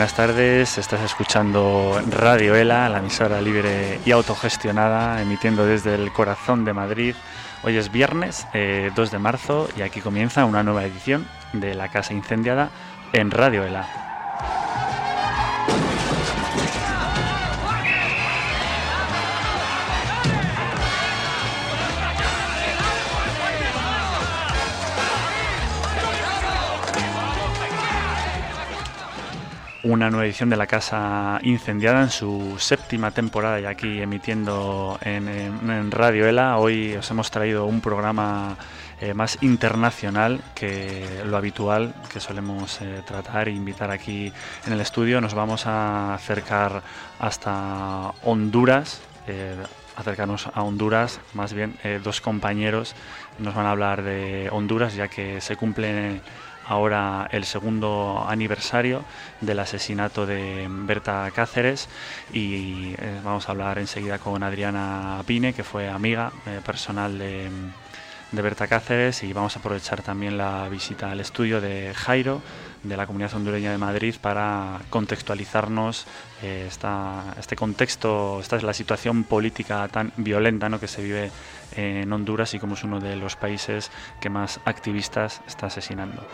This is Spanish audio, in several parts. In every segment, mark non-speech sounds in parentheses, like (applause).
Buenas tardes, estás escuchando Radio ELA, la emisora libre y autogestionada, emitiendo desde el corazón de Madrid. Hoy es viernes 2 eh, de marzo y aquí comienza una nueva edición de La Casa Incendiada en Radio ELA. Una nueva edición de La Casa Incendiada en su séptima temporada y aquí emitiendo en, Radio ELA. Hoy os hemos traído un programa eh, más internacional que lo habitual que solemos eh, tratar e invitar aquí en el estudio. Nos vamos a acercar hasta Honduras. Eh, acercarnos a Honduras, más bien dos compañeros nos van a hablar de Honduras ya que se cumple ahora el segundo aniversario del asesinato de Berta Cáceres y eh, vamos a hablar enseguida con Adriana Pine, que fue amiga eh, personal de, de Berta Cáceres y vamos a aprovechar también la visita al estudio de Jairo de la Comunidad Hondureña de Madrid para contextualizarnos eh, este contexto, esta es la situación política tan violenta ¿no? que se vive en Honduras y como es uno de los países que más activistas está asesinando.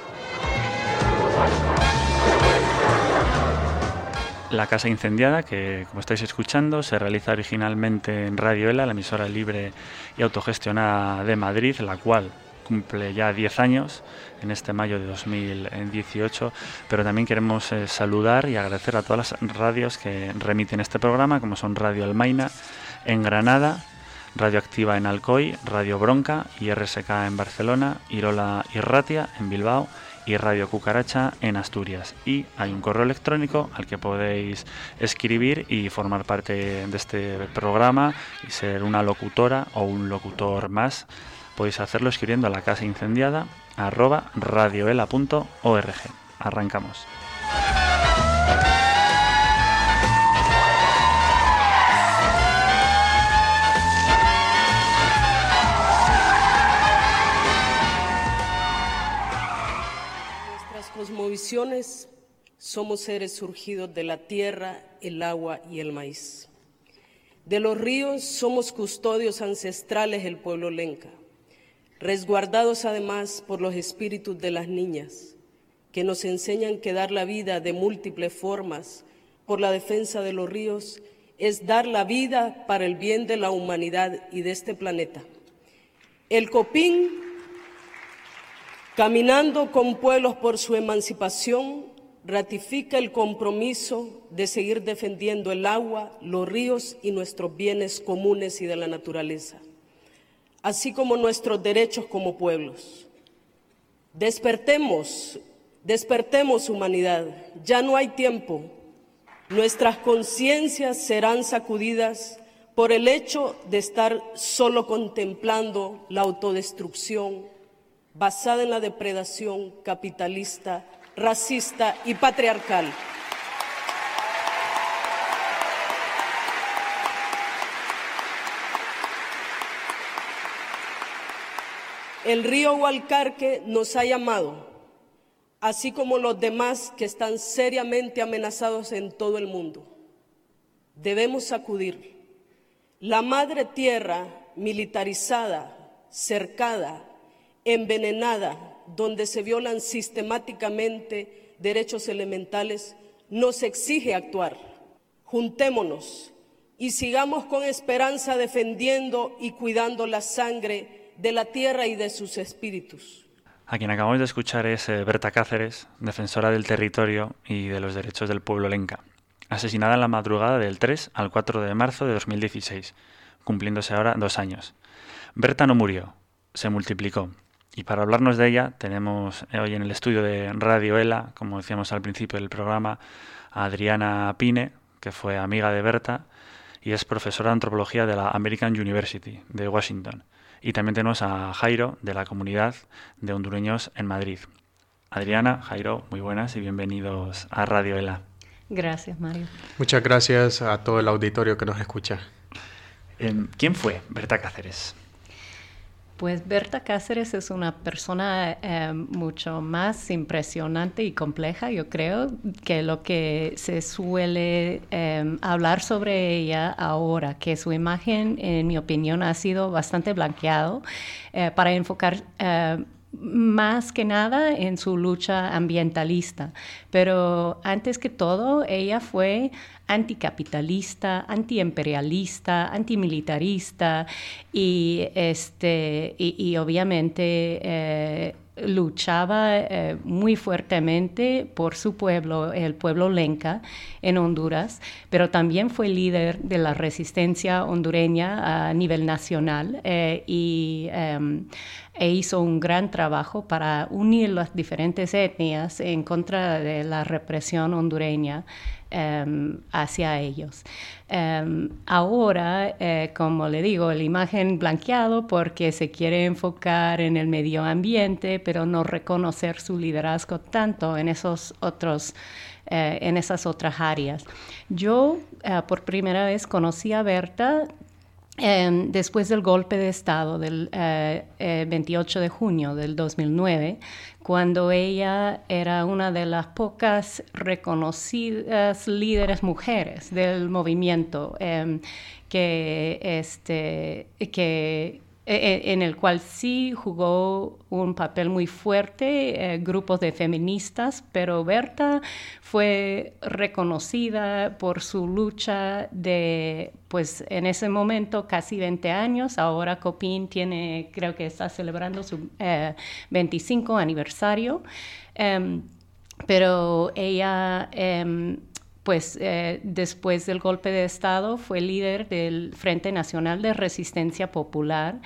La Casa Incendiada, que como estáis escuchando, se realiza originalmente en Radio ELA, la emisora libre y autogestionada de Madrid, la cual cumple ya 10 años en este mayo de 2018, pero también queremos eh, saludar y agradecer a todas las radios que remiten este programa, como son Radio Almaina en Granada, Radio Activa en Alcoy, Radio Bronca y RSK en Barcelona, Irola y Ratia en Bilbao y Radio Cucaracha en Asturias. Y hay un correo electrónico al que podéis escribir y formar parte de este programa y ser una locutora o un locutor más. Podéis hacerlo escribiendo a la casa incendiada arroba radioela.org. Arrancamos. cosmovisiones somos seres surgidos de la tierra, el agua y el maíz. De los ríos somos custodios ancestrales del pueblo lenca, resguardados además por los espíritus de las niñas, que nos enseñan que dar la vida de múltiples formas por la defensa de los ríos es dar la vida para el bien de la humanidad y de este planeta. El copín Caminando con pueblos por su emancipación, ratifica el compromiso de seguir defendiendo el agua, los ríos y nuestros bienes comunes y de la naturaleza, así como nuestros derechos como pueblos. Despertemos, despertemos humanidad, ya no hay tiempo. Nuestras conciencias serán sacudidas por el hecho de estar solo contemplando la autodestrucción basada en la depredación capitalista, racista y patriarcal. El río Hualcarque nos ha llamado, así como los demás que están seriamente amenazados en todo el mundo. Debemos acudir. La madre tierra militarizada, cercada, envenenada, donde se violan sistemáticamente derechos elementales, nos exige actuar. Juntémonos y sigamos con esperanza defendiendo y cuidando la sangre de la tierra y de sus espíritus. A quien acabamos de escuchar es eh, Berta Cáceres, defensora del territorio y de los derechos del pueblo lenca, asesinada en la madrugada del 3 al 4 de marzo de 2016, cumpliéndose ahora dos años. Berta no murió, se multiplicó y para hablarnos de ella tenemos hoy en el estudio de Radio ELA, como decíamos al principio del programa, a Adriana Pine, que fue amiga de Berta y es profesora de antropología de la American University de Washington. Y también tenemos a Jairo, de la comunidad de hondureños en Madrid. Adriana, Jairo, muy buenas y bienvenidos a Radio ELA. Gracias, Mario. Muchas gracias a todo el auditorio que nos escucha. ¿Quién fue Berta Cáceres? Pues Berta Cáceres es una persona eh, mucho más impresionante y compleja, yo creo, que lo que se suele eh, hablar sobre ella ahora, que su imagen, en mi opinión, ha sido bastante blanqueado eh, para enfocar más que nada en su lucha ambientalista. Pero antes que todo, ella fue anticapitalista, antiimperialista, antimilitarista y, este, y, obviamente eh, luchaba eh, muy fuertemente por su pueblo, el pueblo lenca en Honduras, pero también fue líder de la resistencia hondureña a nivel nacional eh, y em, e hizo un gran trabajo para unir las diferentes etnias en contra de la represión hondureña em, hacia ellos. Em, ahora, eh, como le digo, la imagen blanqueado porque se quiere enfocar en el medio ambiente, pero no reconocer su liderazgo tanto en esos otros eh, en esas otras áreas. Yo eh, por primera vez conocí a Berta Em, después del golpe de Estado del 28 eh, eh, de junio del 2009, cuando ella era una de las pocas reconocidas líderes mujeres del movimiento em, que, este, que en el cual sí jugó un papel muy fuerte eh, grupos de feministas, pero Berta fue reconocida por su lucha de, pues en ese momento casi 20 años, ahora Copín tiene, creo que está celebrando su 25 eh, aniversario, em, pero ella em, pues eh, después del golpe de Estado fue líder del Frente Nacional de Resistencia Popular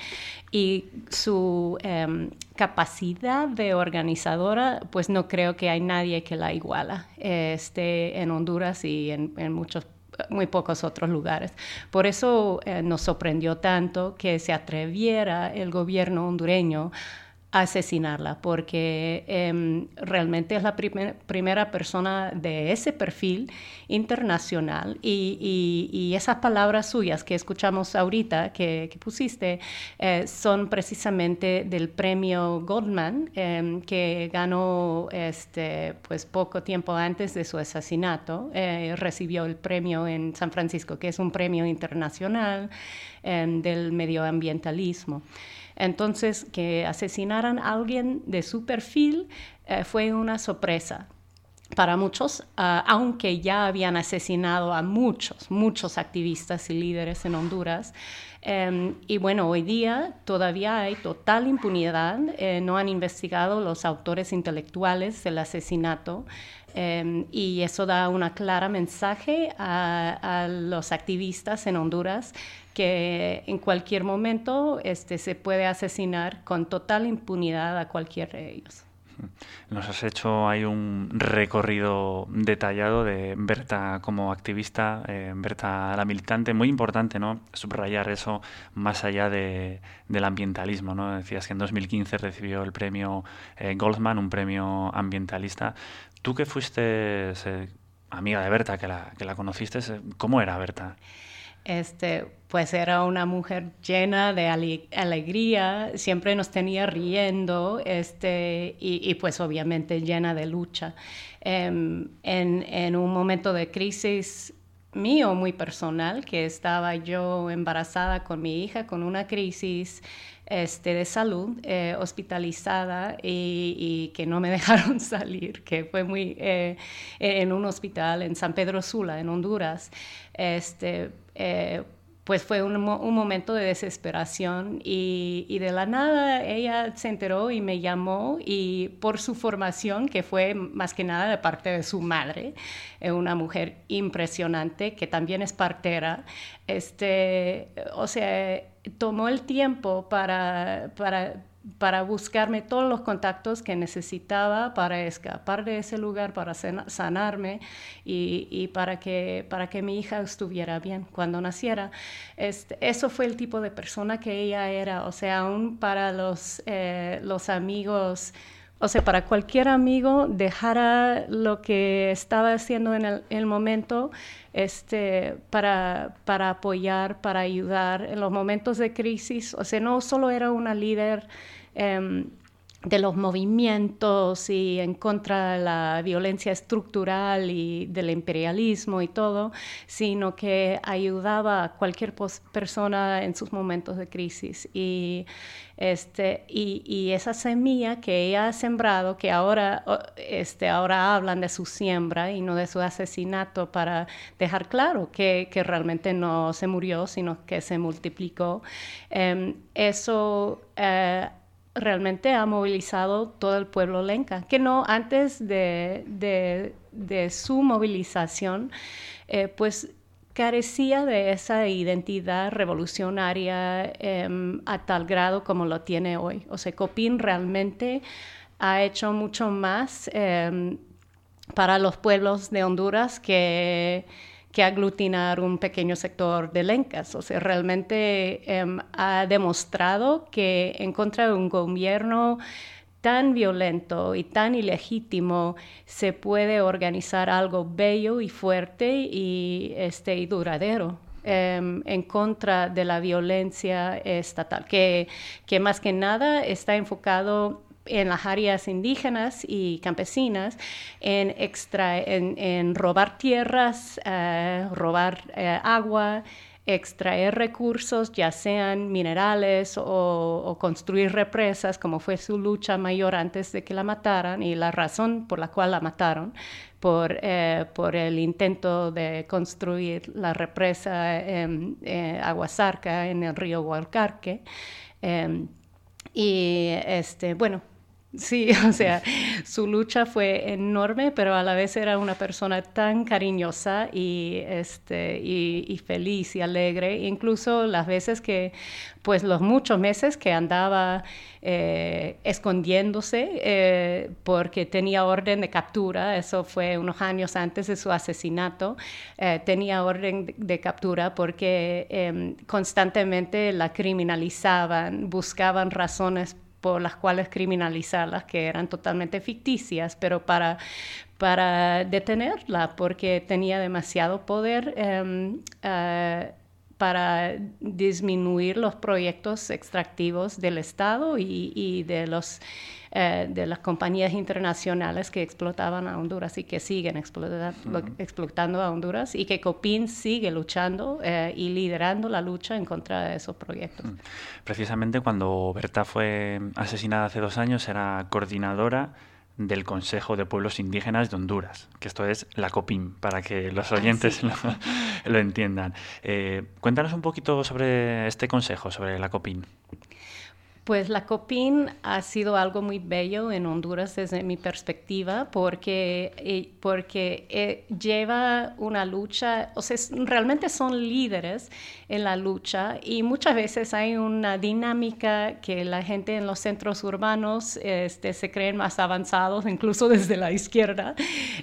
y su em, capacidad de organizadora, pues no creo que hay nadie que la iguala este, en Honduras y en, muchos muy pocos otros lugares. Por eso eh, nos sorprendió tanto que se atreviera el gobierno hondureño asesinarla, porque em, realmente es la primera persona de ese perfil internacional y, esas palabras suyas que escuchamos ahorita, que, pusiste, eh, son precisamente del premio Goldman, em, que ganó este, pues poco tiempo antes de su asesinato, eh, recibió el premio en San Francisco, que es un premio internacional em, del medioambientalismo. Entonces, que asesinaran a alguien de su perfil eh, fue una sorpresa para muchos, ah, aunque ya habían asesinado a muchos, muchos activistas y líderes en Honduras. Em, y bueno, hoy día todavía hay total impunidad, eh, no han investigado los autores intelectuales del asesinato. Em, y eso da una clara mensaje a, a, los activistas en Honduras que en cualquier momento este, se puede asesinar con total impunidad a cualquiera de ellos. Nos has hecho ahí un recorrido detallado de Berta como activista, eh, Berta la militante, muy importante, ¿no? Subrayar eso más allá de, del ambientalismo, ¿no? Decías que en 2015 recibió el premio eh, Goldman, un premio ambientalista. Tú que fuiste eh, amiga de Berta, que la, que la conociste, ¿cómo era Berta? Este, pues era una mujer llena de alegría, siempre nos tenía riendo este, y, pues obviamente llena de lucha. Em, en, un momento de crisis mío muy personal, que estaba yo embarazada con mi hija, con una crisis este, de salud, eh, hospitalizada y, que no me (laughs) dejaron salir, que fue muy eh, en un hospital en San Pedro Sula, en Honduras. Este, eh, pues fue un, momento de desesperación y, de la nada ella se enteró y me llamó y por su formación, que fue más que nada de parte de su madre, una mujer impresionante que también es partera, este, o sea, tomó el tiempo para, para para buscarme todos los contactos que necesitaba para escapar de ese lugar, para sanarme y, para, que, para que mi hija estuviera bien cuando naciera. Este, eso fue el tipo de persona que ella era, o sea, aún para los, eh, los amigos o sea, para cualquier amigo dejara lo que estaba haciendo en el, momento este, para, para, apoyar, para ayudar en los momentos de crisis. O sea, no solo era una líder em, de los movimientos y en contra de la violencia estructural y del imperialismo y todo, sino que ayudaba a cualquier persona en sus momentos de crisis. Y, este, y, esa semilla que ella ha sembrado, que ahora, este, ahora hablan de su siembra y no de su asesinato para dejar claro que, que realmente no se murió, sino que se multiplicó, em, eso... Eh, realmente ha movilizado todo el pueblo lenca, que no antes de, de, su movilización, eh, pues carecía de esa identidad revolucionaria em, a tal grado como lo tiene hoy. O sea, Copín realmente ha hecho mucho más em, para los pueblos de Honduras que que aglutinar un pequeño sector de lencas. O sea, realmente em, ha demostrado que en contra de un gobierno tan violento y tan ilegítimo se puede organizar algo bello y fuerte y, este, y duradero. Em, en contra de la violencia estatal, que, que más que nada está enfocado en las áreas indígenas y campesinas en, en, robar tierras, eh, robar eh, agua, extraer recursos, ya sean minerales o, construir represas, como fue su lucha mayor antes de que la mataran y la razón por la cual la mataron, por, eh, por el intento de construir la represa en Aguasarca en el río Hualcarque. Em, y este, bueno, Sí, (laughs) o sea, su lucha fue enorme, pero a la vez era una persona tan cariñosa y, este, y, feliz y alegre. Incluso las veces que, pues los muchos meses que andaba eh, escondiéndose eh, porque tenía orden de captura, eso fue unos años antes de su asesinato, eh, tenía orden de, captura porque em, constantemente la criminalizaban, buscaban razones por las cuales criminalizarlas, que eran totalmente ficticias, pero para, para detenerla, porque tenía demasiado poder em, eh, para disminuir los proyectos extractivos del Estado y, de los eh, de las compañías internacionales que explotaban a Honduras y que siguen explotando a Honduras y que COPIN sigue luchando eh, y liderando la lucha en contra de esos proyectos. Precisamente cuando Berta fue asesinada hace dos años era coordinadora del Consejo de Pueblos Indígenas de Honduras, que esto es la COPIN, para que los ah, oyentes (laughs) lo, entiendan. Eh, cuéntanos un poquito sobre este consejo, sobre la COPIN. Pues la COPIN ha sido algo muy bello en Honduras desde mi perspectiva porque, eh, porque eh, lleva una lucha, o sea, realmente son líderes en la lucha y muchas veces hay una dinámica que la gente en los centros urbanos este, se creen más avanzados, incluso desde la izquierda,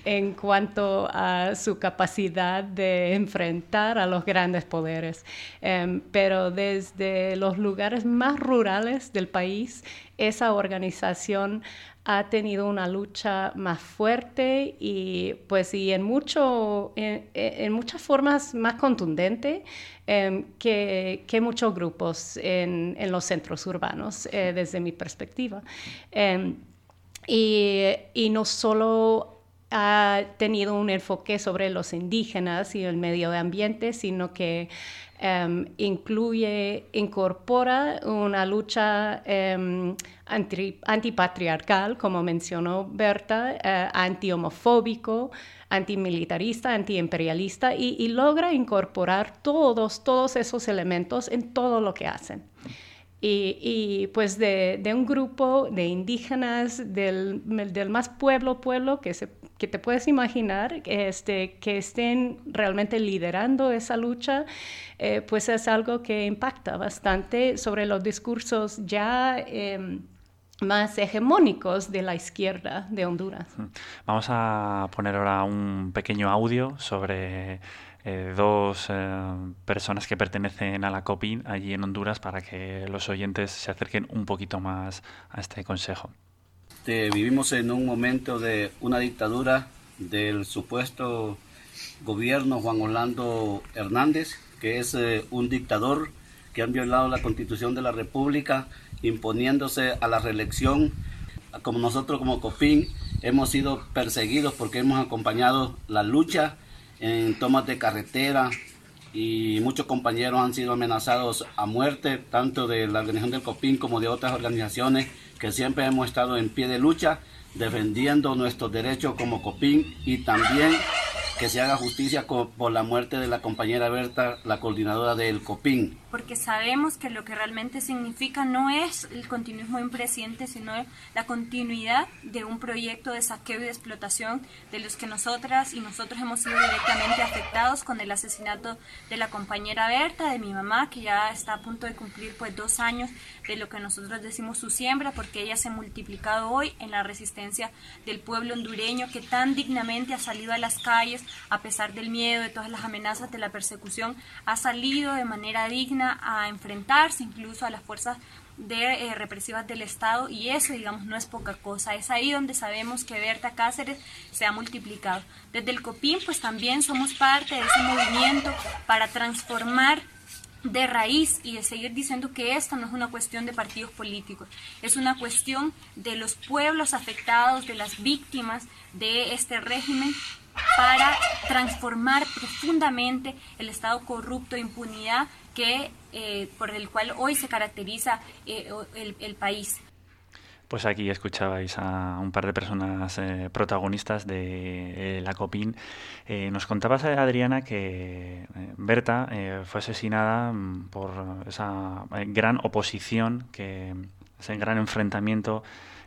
en cuanto a su capacidad de enfrentar a los grandes poderes. Em, pero desde los lugares más rurales, del país, esa organización ha tenido una lucha más fuerte y pues y en mucho en, muchas formas más contundente em, que, muchos grupos en, los centros urbanos eh, desde mi perspectiva. Em, y, no solo ha tenido un enfoque sobre los indígenas y el medio ambiente sino que Em, incluye, incorpora una lucha um, antipatriarcal, como mencionó Berta, uh, anti-homofóbico, antimilitarista, antiimperialista, y, y logra incorporar todos, todos esos elementos en todo lo que hacen. Y, pues de, un grupo de indígenas del, del, más pueblo pueblo que se que te puedes imaginar este, que estén realmente liderando esa lucha, eh, pues es algo que impacta bastante sobre los discursos ya em, más hegemónicos de la izquierda de Honduras. Vamos a poner ahora un pequeño audio sobre eh, dos eh, personas que pertenecen a la COPIN allí en Honduras para que los oyentes se acerquen un poquito más a este consejo. Este, vivimos en un momento de una dictadura del supuesto gobierno Juan Orlando Hernández, que es eh, un dictador que han violado la constitución de la República, imponiéndose a la reelección. Como nosotros como COPIN hemos sido perseguidos porque hemos acompañado la lucha en tomas de carretera y muchos compañeros han sido amenazados a muerte, tanto de la organización del COPIN como de otras organizaciones que siempre hemos estado en pie de lucha defendiendo nuestros derechos como COPIN y también que se haga justicia por la muerte de la compañera Berta, la coordinadora del COPIN porque sabemos que lo que realmente significa no es el continuismo de presidente, sino la continuidad de un proyecto de saqueo y de explotación de los que nosotras y nosotros hemos sido directamente afectados con el asesinato de la compañera Berta, de mi mamá, que ya está a punto de cumplir pues dos años de lo que nosotros decimos su siembra, porque ella se ha multiplicado hoy en la resistencia del pueblo hondureño que tan dignamente ha salido a las calles a pesar del miedo, de todas las amenazas, de la persecución, ha salido de manera digna a enfrentarse incluso a las fuerzas de, eh, represivas del Estado y eso, digamos, no es poca cosa. Es ahí donde sabemos que Berta Cáceres se ha multiplicado. Desde el COPIN, pues también somos parte de ese movimiento para transformar de raíz y de seguir diciendo que esto no es una cuestión de partidos políticos, es una cuestión de los pueblos afectados, de las víctimas de este régimen para transformar profundamente el estado corrupto de impunidad que, eh, por el cual hoy se caracteriza eh, el, país. Pues aquí escuchabais a un par de personas eh, protagonistas de la COPIN. nos contabas, Adriana, que Berta fue asesinada mm, por esa gran oposición, que, ese gran enfrentamiento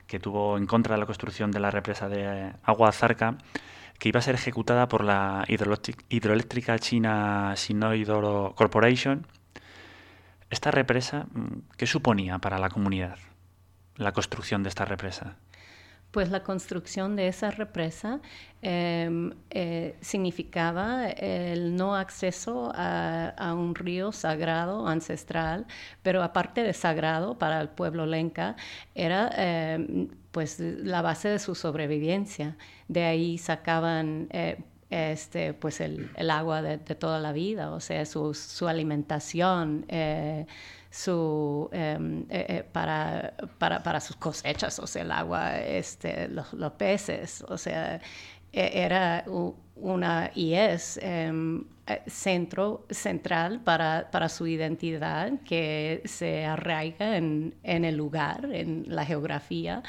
que tuvo en contra de la construcción de la represa de Agua Zarca que iba a ser ejecutada por la hidroeléctrica china Sinoidoro Corporation. Esta represa, mm, ¿qué suponía para la comunidad la construcción de esta represa? Pues la construcción de esa represa em, eh, significaba el no acceso a, un río sagrado, ancestral, pero aparte de sagrado para el pueblo lenca, era em, pues la base de su sobrevivencia. De ahí sacaban eh, este, pues el, agua de, toda la vida, o sea, su, alimentación. Eh, su, em, eh, eh, para, para, sus cosechas, o sea, el agua, este, los, peces, o sea, e, era una y es em, centro central para, para, su identidad que se arraiga en, en el lugar, en la geografía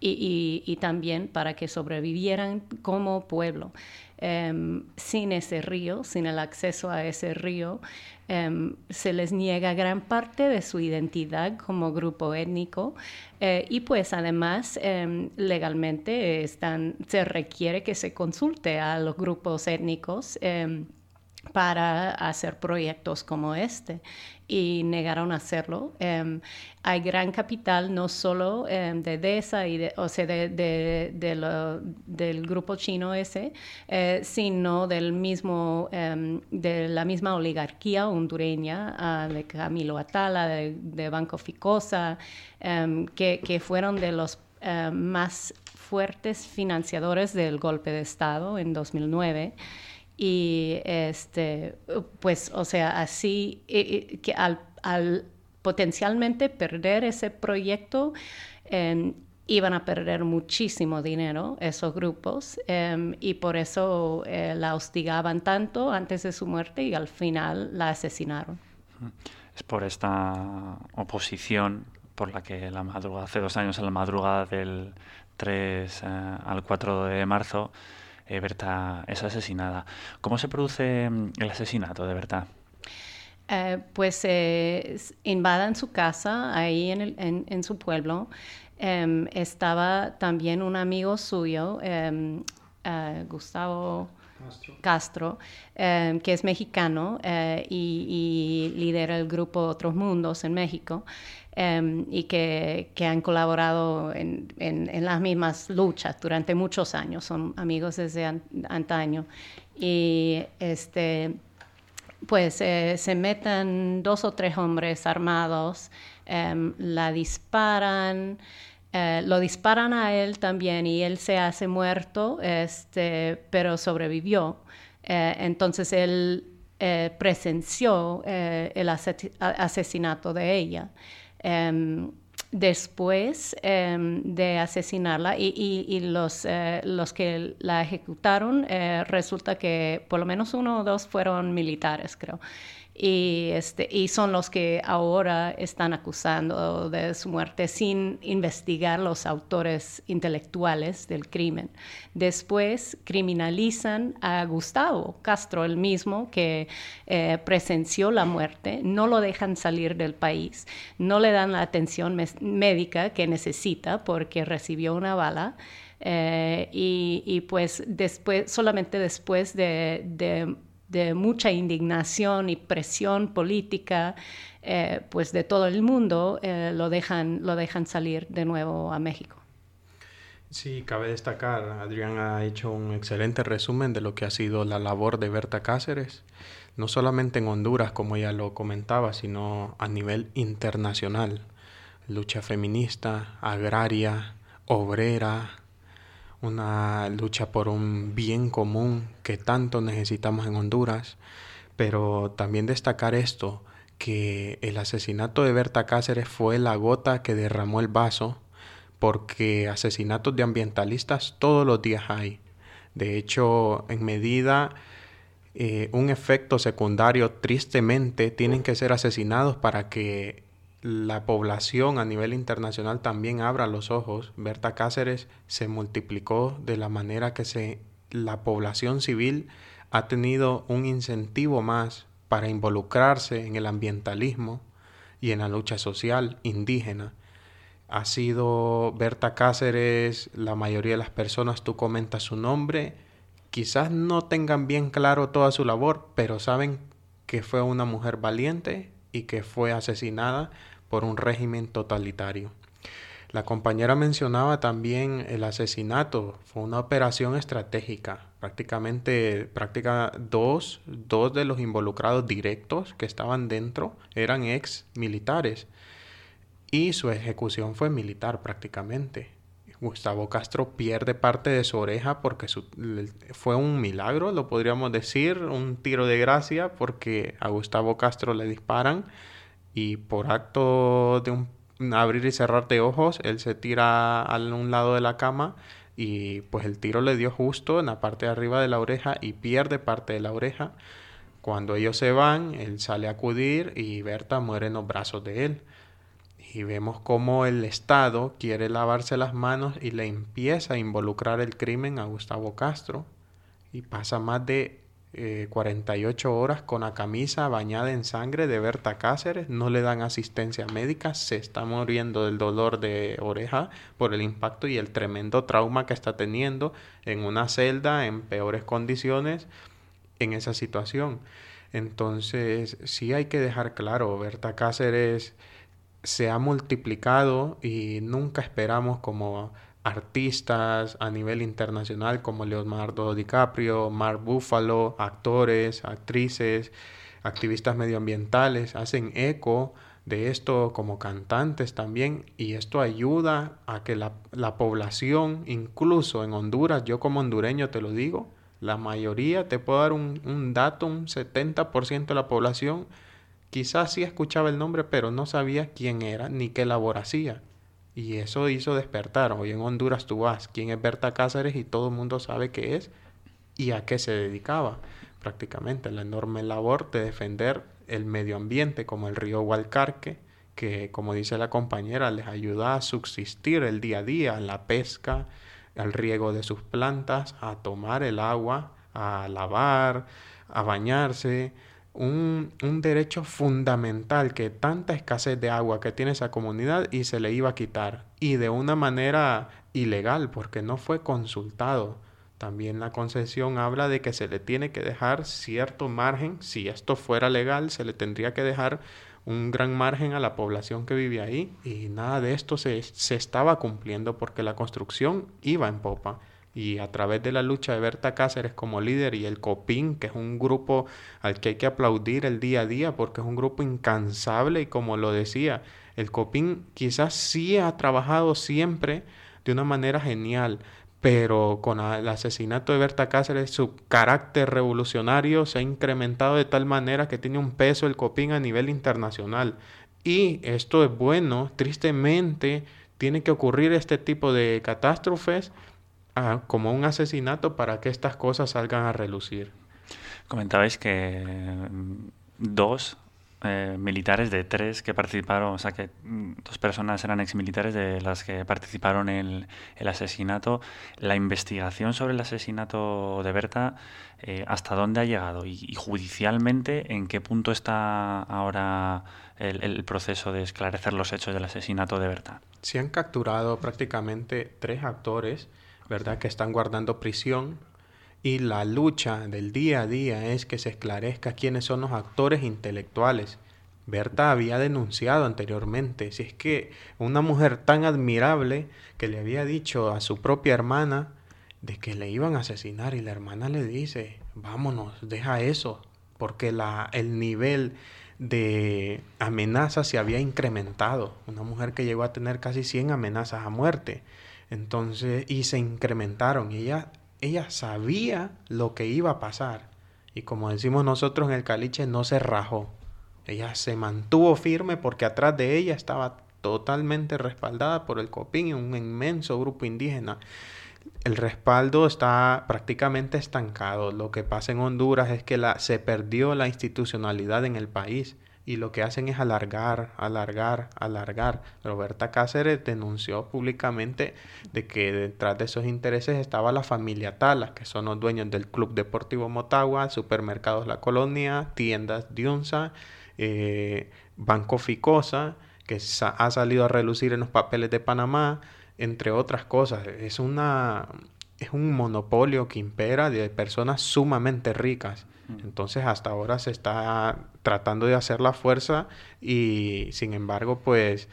y, también para que sobrevivieran como pueblo. Em, sin ese río, sin el acceso a ese río, Em, se les niega gran parte de su identidad como grupo étnico eh, y pues además em, legalmente se requiere que se consulte a los grupos étnicos para hacer proyectos como este y negaron hacerlo. Em, hay gran capital no solo em, de DESA y de, o sea, de, de, del grupo chino ese, eh, sino del mismo, em, de la misma oligarquía hondureña ah, de Camilo Atala, de, Banco Ficosa, que, que, fueron de los más fuertes financiadores del golpe de Estado en 2009 y este pues o sea así que al, potencialmente perder ese proyecto em, iban a perder muchísimo dinero esos grupos em, y por eso eh, la hostigaban tanto antes de su muerte y al final la asesinaron. Es por esta oposición por la que la madrugada, hace dos años, en la madrugada del 3 eh, al 4 de marzo, eh, Berta es asesinada. ¿Cómo se produce mm, el asesinato de Berta? Eh, pues eh, invadan su casa ahí en, su pueblo. Em, estaba también un amigo suyo, em, Gustavo Castro, em, que es mexicano y, y, lidera el grupo Otros Mundos en México. Em, y que, que, han colaborado en, en, las mismas luchas durante muchos años, son amigos desde antaño. Y este, pues eh, se meten dos o tres hombres armados, em, la disparan. Eh, lo disparan a él también y él se hace muerto, este, pero sobrevivió. Eh, entonces él presenció el asesinato de ella. Em, después em, de asesinarla y, los, los, que la ejecutaron, resulta que por lo menos uno o dos fueron militares, creo y, este, y son los que ahora están acusando de su muerte sin investigar los autores intelectuales del crimen. Después criminalizan a Gustavo Castro, el mismo que eh, presenció la muerte, no lo dejan salir del país, no le dan la atención médica que necesita porque recibió una bala. Eh, y, pues después, solamente después de de mucha indignación y presión política, eh, pues de todo el mundo, eh, lo, dejan, lo dejan salir de nuevo a México. Sí, cabe destacar, Adrián ha hecho un excelente resumen de lo que ha sido la labor de Berta Cáceres, no solamente en Honduras, como ella lo comentaba, sino a nivel internacional. Lucha feminista, agraria, obrera, una lucha por un bien común que tanto necesitamos en Honduras, pero también destacar esto, que el asesinato de Berta Cáceres fue la gota que derramó el vaso, porque asesinatos de ambientalistas todos los días hay. De hecho, en medida eh, un efecto secundario, tristemente, tienen que ser asesinados para que la población a nivel internacional también abra los ojos. Berta Cáceres se multiplicó de la manera que se, la población civil ha tenido un incentivo más para involucrarse en el ambientalismo y en la lucha social indígena. Ha sido Berta Cáceres, la mayoría de las personas, tú comentas su nombre, quizás no tengan bien claro toda su labor, pero saben que fue una mujer valiente, y que fue asesinada por un régimen totalitario. La compañera mencionaba también el asesinato, fue una operación estratégica, prácticamente práctica dos, dos de los involucrados directos que estaban dentro eran ex militares y su ejecución fue militar prácticamente. Gustavo Castro pierde parte de su oreja porque fue un milagro, lo podríamos decir, un tiro de gracia porque a Gustavo Castro le disparan y por acto de abrir y cerrar de ojos, él se tira a un lado de la cama y pues el tiro le dio justo en la parte de arriba de la oreja y pierde parte de la oreja. Cuando ellos se van, él sale a acudir y Berta muere en los brazos de él y vemos cómo el Estado quiere lavarse las manos y le empieza a involucrar el crimen a Gustavo Castro y pasa más de 48 eh, horas con la camisa bañada en sangre de Berta Cáceres, no le dan asistencia médica, se está muriendo del dolor de oreja por el impacto y el tremendo trauma que está teniendo en una celda en peores condiciones en esa situación. Entonces, sí hay que dejar claro, Berta Cáceres se ha multiplicado y nunca esperamos como artistas a nivel internacional como Leonardo DiCaprio, Mark Buffalo, actores, actrices, activistas medioambientales, hacen eco de esto como cantantes también y esto ayuda a que la, la, población, incluso en Honduras, yo como hondureño te lo digo, la mayoría, te puedo dar un, un dato, un 70% de la población Quizás sí escuchaba el nombre, pero no sabía quién era ni qué labor hacía. Y eso hizo despertar. Hoy en Honduras tú vas, quién es Berta Cáceres y todo el mundo sabe qué es y a qué se dedicaba. Prácticamente la enorme labor de defender el medio ambiente como el río Hualcarque, que como dice la compañera les ayuda a subsistir el día a día, la pesca, al riego de sus plantas, a tomar el agua, a lavar, a bañarse, un, derecho fundamental que tanta escasez de agua que tiene esa comunidad y se le iba a quitar. Y de una manera ilegal porque no fue consultado. También la concesión habla de que se le tiene que dejar cierto margen. Si esto fuera legal, se le tendría que dejar un gran margen a la población que vive ahí. Y nada de esto se, se estaba cumpliendo porque la construcción iba en popa. Y a través de la lucha de Berta Cáceres como líder y el COPIN, que es un grupo al que hay que aplaudir el día a día porque es un grupo incansable y como lo decía, el COPIN quizás sí ha trabajado siempre de una manera genial, pero con el asesinato de Berta Cáceres su carácter revolucionario se ha incrementado de tal manera que tiene un peso el COPIN a nivel internacional. Y esto es bueno, tristemente tiene que ocurrir este tipo de catástrofes como un asesinato para que estas cosas salgan a relucir. Comentabais que mm, dos eh, militares de tres que participaron, o sea que mm, dos personas eran exmilitares de las que participaron en el, asesinato. La investigación sobre el asesinato de Berta, eh, ¿hasta dónde ha llegado? Y, judicialmente, ¿en qué punto está ahora el, el, proceso de esclarecer los hechos del asesinato de Berta? Se han capturado prácticamente tres actores ¿verdad? Que están guardando prisión y la lucha del día a día es que se esclarezca quiénes son los actores intelectuales. Berta había denunciado anteriormente, si es que una mujer tan admirable que le había dicho a su propia hermana de que le iban a asesinar y la hermana le dice, vámonos, deja eso, porque la, el nivel de amenazas se había incrementado. Una mujer que llegó a tener casi 100 amenazas a muerte. Entonces, y se incrementaron. Ella, ella sabía lo que iba a pasar. Y como decimos nosotros en el caliche, no se rajó. Ella se mantuvo firme porque atrás de ella estaba totalmente respaldada por el COPIN y un inmenso grupo indígena. El respaldo está prácticamente estancado. Lo que pasa en Honduras es que se perdió la institucionalidad en el país y lo que hacen es alargar, alargar, alargar. Roberta Cáceres denunció públicamente de que detrás de esos intereses estaba la familia Tala, que son los dueños del Club Deportivo Motagua, Supermercados La Colonia, Tiendas Dionza, eh, Banco Ficosa, que ha salido a relucir en los papeles de Panamá, entre otras cosas. Es una es un monopolio que impera de personas sumamente ricas entonces hasta ahora se está tratando de hacer la fuerza y sin embargo pues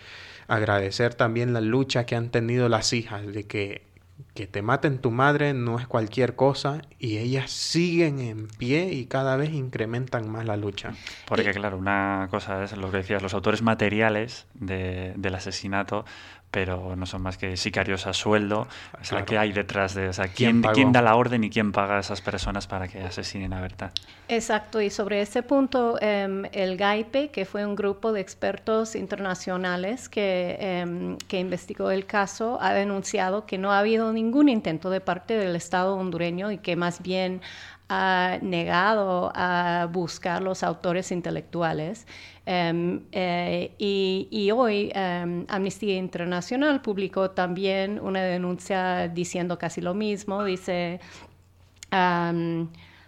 agradecer también la lucha que han tenido las hijas de que que te maten tu madre no es cualquier cosa y ellas siguen en pie y cada vez incrementan más la lucha. Porque claro, una cosa es lo que decías, los autores materiales del asesinato pero no son más que sicarios a sueldo. O sea, ¿qué hay detrás de o sea, ¿quién, ¿quién, da la orden y quién paga a esas personas para que asesinen a Berta? Exacto, y sobre ese punto, em, el GAIPE, que fue un grupo de expertos internacionales que, em, que investigó el caso, ha denunciado que no ha habido ningún intento de parte del Estado hondureño y que más bien ha negado a buscar los autores intelectuales. Em, eh, y, hoy um, Amnistía Internacional publicó también una denuncia diciendo casi lo mismo. Dice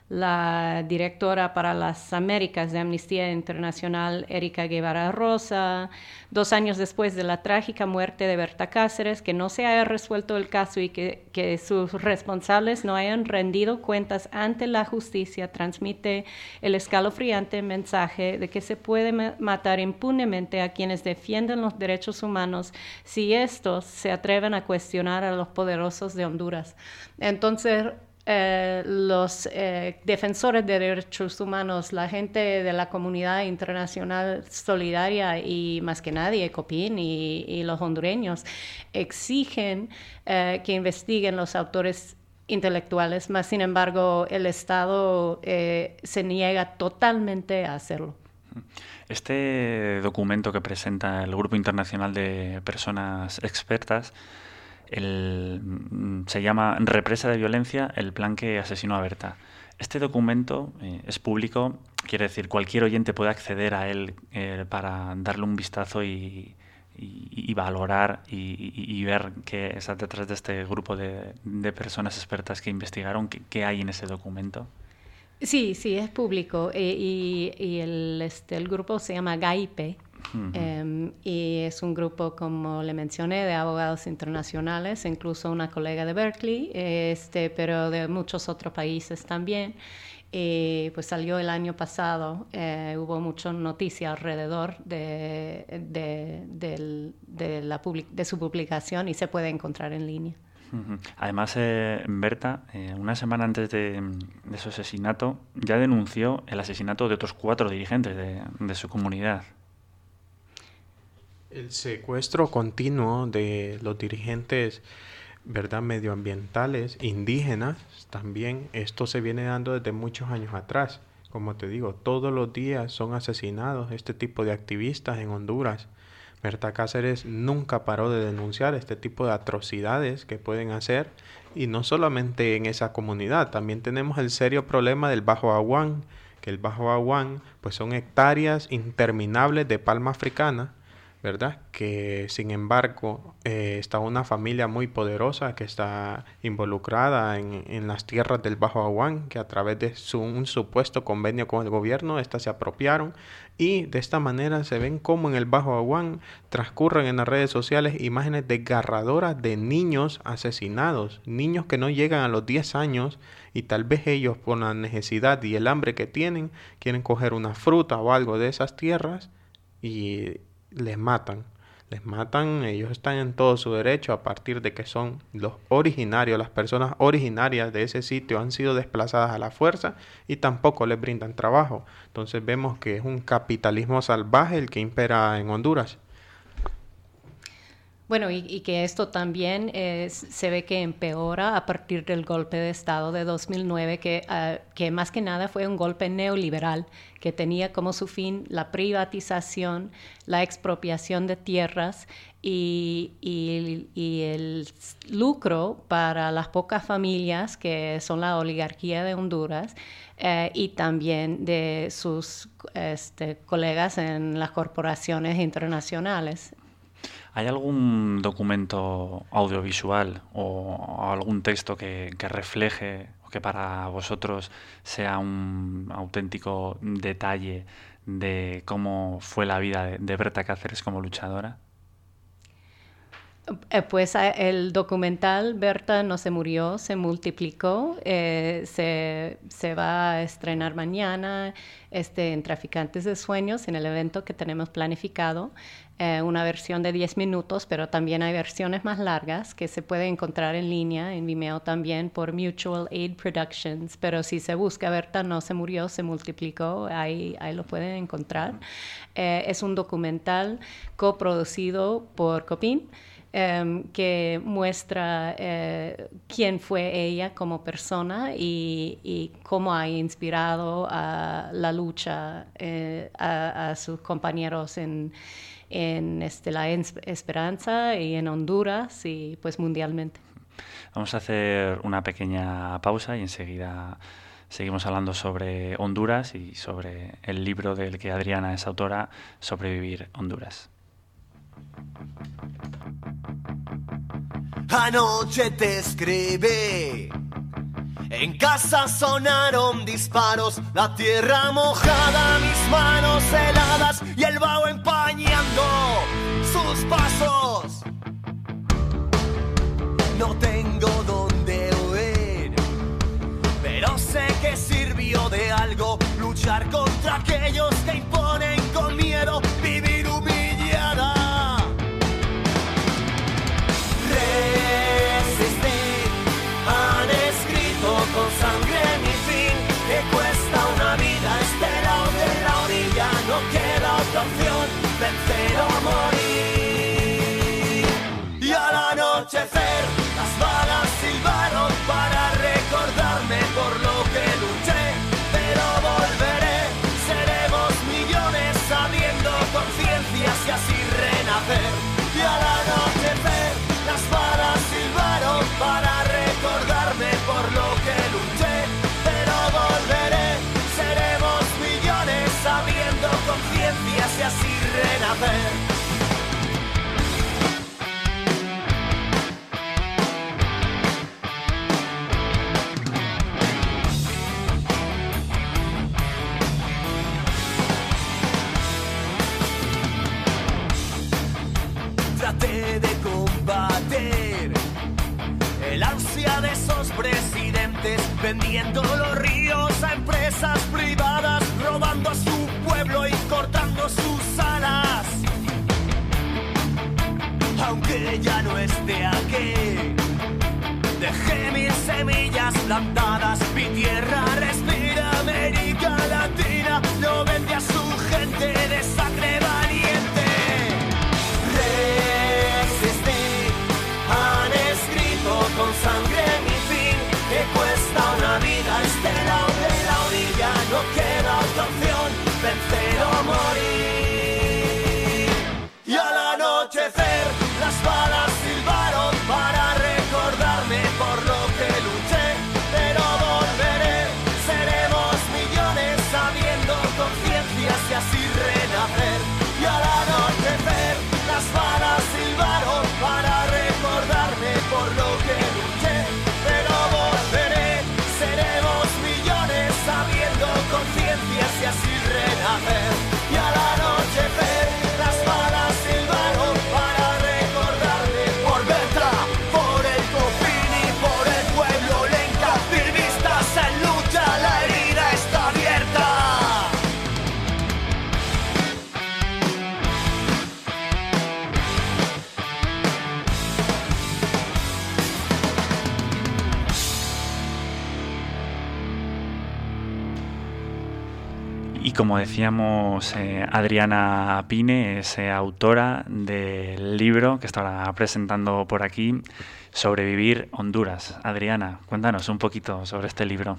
la directora para las Américas de Amnistía Internacional, Erika Guevara Rosa, dos años después de la trágica muerte de Berta Cáceres, que no se haya resuelto el caso y que, que sus responsables no hayan rendido cuentas ante la justicia, transmite el escalofriante mensaje de que se puede matar impunemente a quienes defienden los derechos humanos si estos se atreven a cuestionar a los poderosos de Honduras. Entonces, eh, los eh, defensores de derechos humanos, la gente de la comunidad internacional solidaria y más que nadie, COPIN y, los hondureños, exigen eh, que investiguen los autores intelectuales, más sin embargo el Estado se niega totalmente a hacerlo. Este documento que presenta el Grupo Internacional de Personas Expertas mm, se llama Represa de Violencia, el plan que asesinó a Berta. Este documento eh, es público, quiere decir, cualquier oyente puede acceder a él eh, para darle un vistazo y, valorar y, ver qué está detrás de este grupo de, personas expertas que investigaron, qué, hay en ese documento. Sí, sí, es público eh, y, el, este, el grupo se llama GAIPE, Em, y es un grupo, como le mencioné, de abogados internacionales, incluso una colega de Berkeley, este, pero de muchos otros países también. Y pues salió el año pasado, eh, hubo mucha noticia alrededor de, de, de, la de su publicación y se puede encontrar en línea. Además, eh, Berta, eh, una semana antes de, su asesinato, ya denunció el asesinato de otros cuatro dirigentes de, su comunidad. El secuestro continuo de los dirigentes ¿verdad? medioambientales, indígenas, también esto se viene dando desde muchos años atrás. Como te digo, todos los días son asesinados este tipo de activistas en Honduras. Berta Cáceres nunca paró de denunciar este tipo de atrocidades que pueden hacer y no solamente en esa comunidad, también tenemos el serio problema del Bajo Aguán, que el Bajo Aguán pues son hectáreas interminables de palma africana ¿verdad? Que sin embargo eh, está una familia muy poderosa que está involucrada en, las tierras del Bajo Aguán, que a través de un supuesto convenio con el gobierno, estas se apropiaron y de esta manera se ven como en el Bajo Aguán transcurren en las redes sociales imágenes desgarradoras de niños asesinados, niños que no llegan a los 10 años y tal vez ellos por la necesidad y el hambre que tienen quieren coger una fruta o algo de esas tierras y les matan. Les matan, ellos están en todo su derecho a partir de que son los originarios, las personas originarias de ese sitio han sido desplazadas a la fuerza y tampoco les brindan trabajo. Entonces vemos que es un capitalismo salvaje el que impera en Honduras. Bueno, y, que esto también se ve que empeora a partir del golpe de Estado de 2009, que, ah, que más que nada fue un golpe neoliberal que tenía como su fin la privatización, la expropiación de tierras y, el lucro para las pocas familias que son la oligarquía de Honduras eh, y también de sus este, colegas en las corporaciones internacionales. ¿Hay algún documento audiovisual o algún texto que, refleje o que para vosotros sea un auténtico detalle de cómo fue la vida de, Berta Cáceres como luchadora? Eh, pues eh, el documental Berta no se murió, se multiplicó, eh, se, se, va a estrenar mañana este, en Traficantes de Sueños, en el evento que tenemos planificado. Eh, una versión de 10 minutos, pero también hay versiones más largas que se puede encontrar en línea, en Vimeo también, por Mutual Aid Productions. Pero si se busca, Berta no se murió, se multiplicó, ahí, ahí lo pueden encontrar. Eh, es un documental coproducido por Copin. Em, que muestra eh, quién fue ella como persona y, cómo ha inspirado a la lucha a, sus compañeros en, en este, la esperanza y en Honduras y pues mundialmente. Vamos a hacer una pequeña pausa y enseguida seguimos hablando sobre Honduras y sobre el libro del que Adriana es autora, Sobrevivir Honduras. Anoche te escribí en casa sonaron disparos, la tierra mojada, mis manos heladas y el vaho empañando sus pasos. No tengo dónde huir, pero sé que sirvió de algo luchar contra aquellos que imponen con miedo los ríos a empresas privadas, robando a su pueblo y cortando sus alas. Aunque ya no esté aquí, Dejé mil semillas plantadas, mi tierra como decíamos, eh, Adriana Pine es eh, autora del libro que estará presentando por aquí, Sobrevivir Honduras. Adriana, cuéntanos un poquito sobre este libro.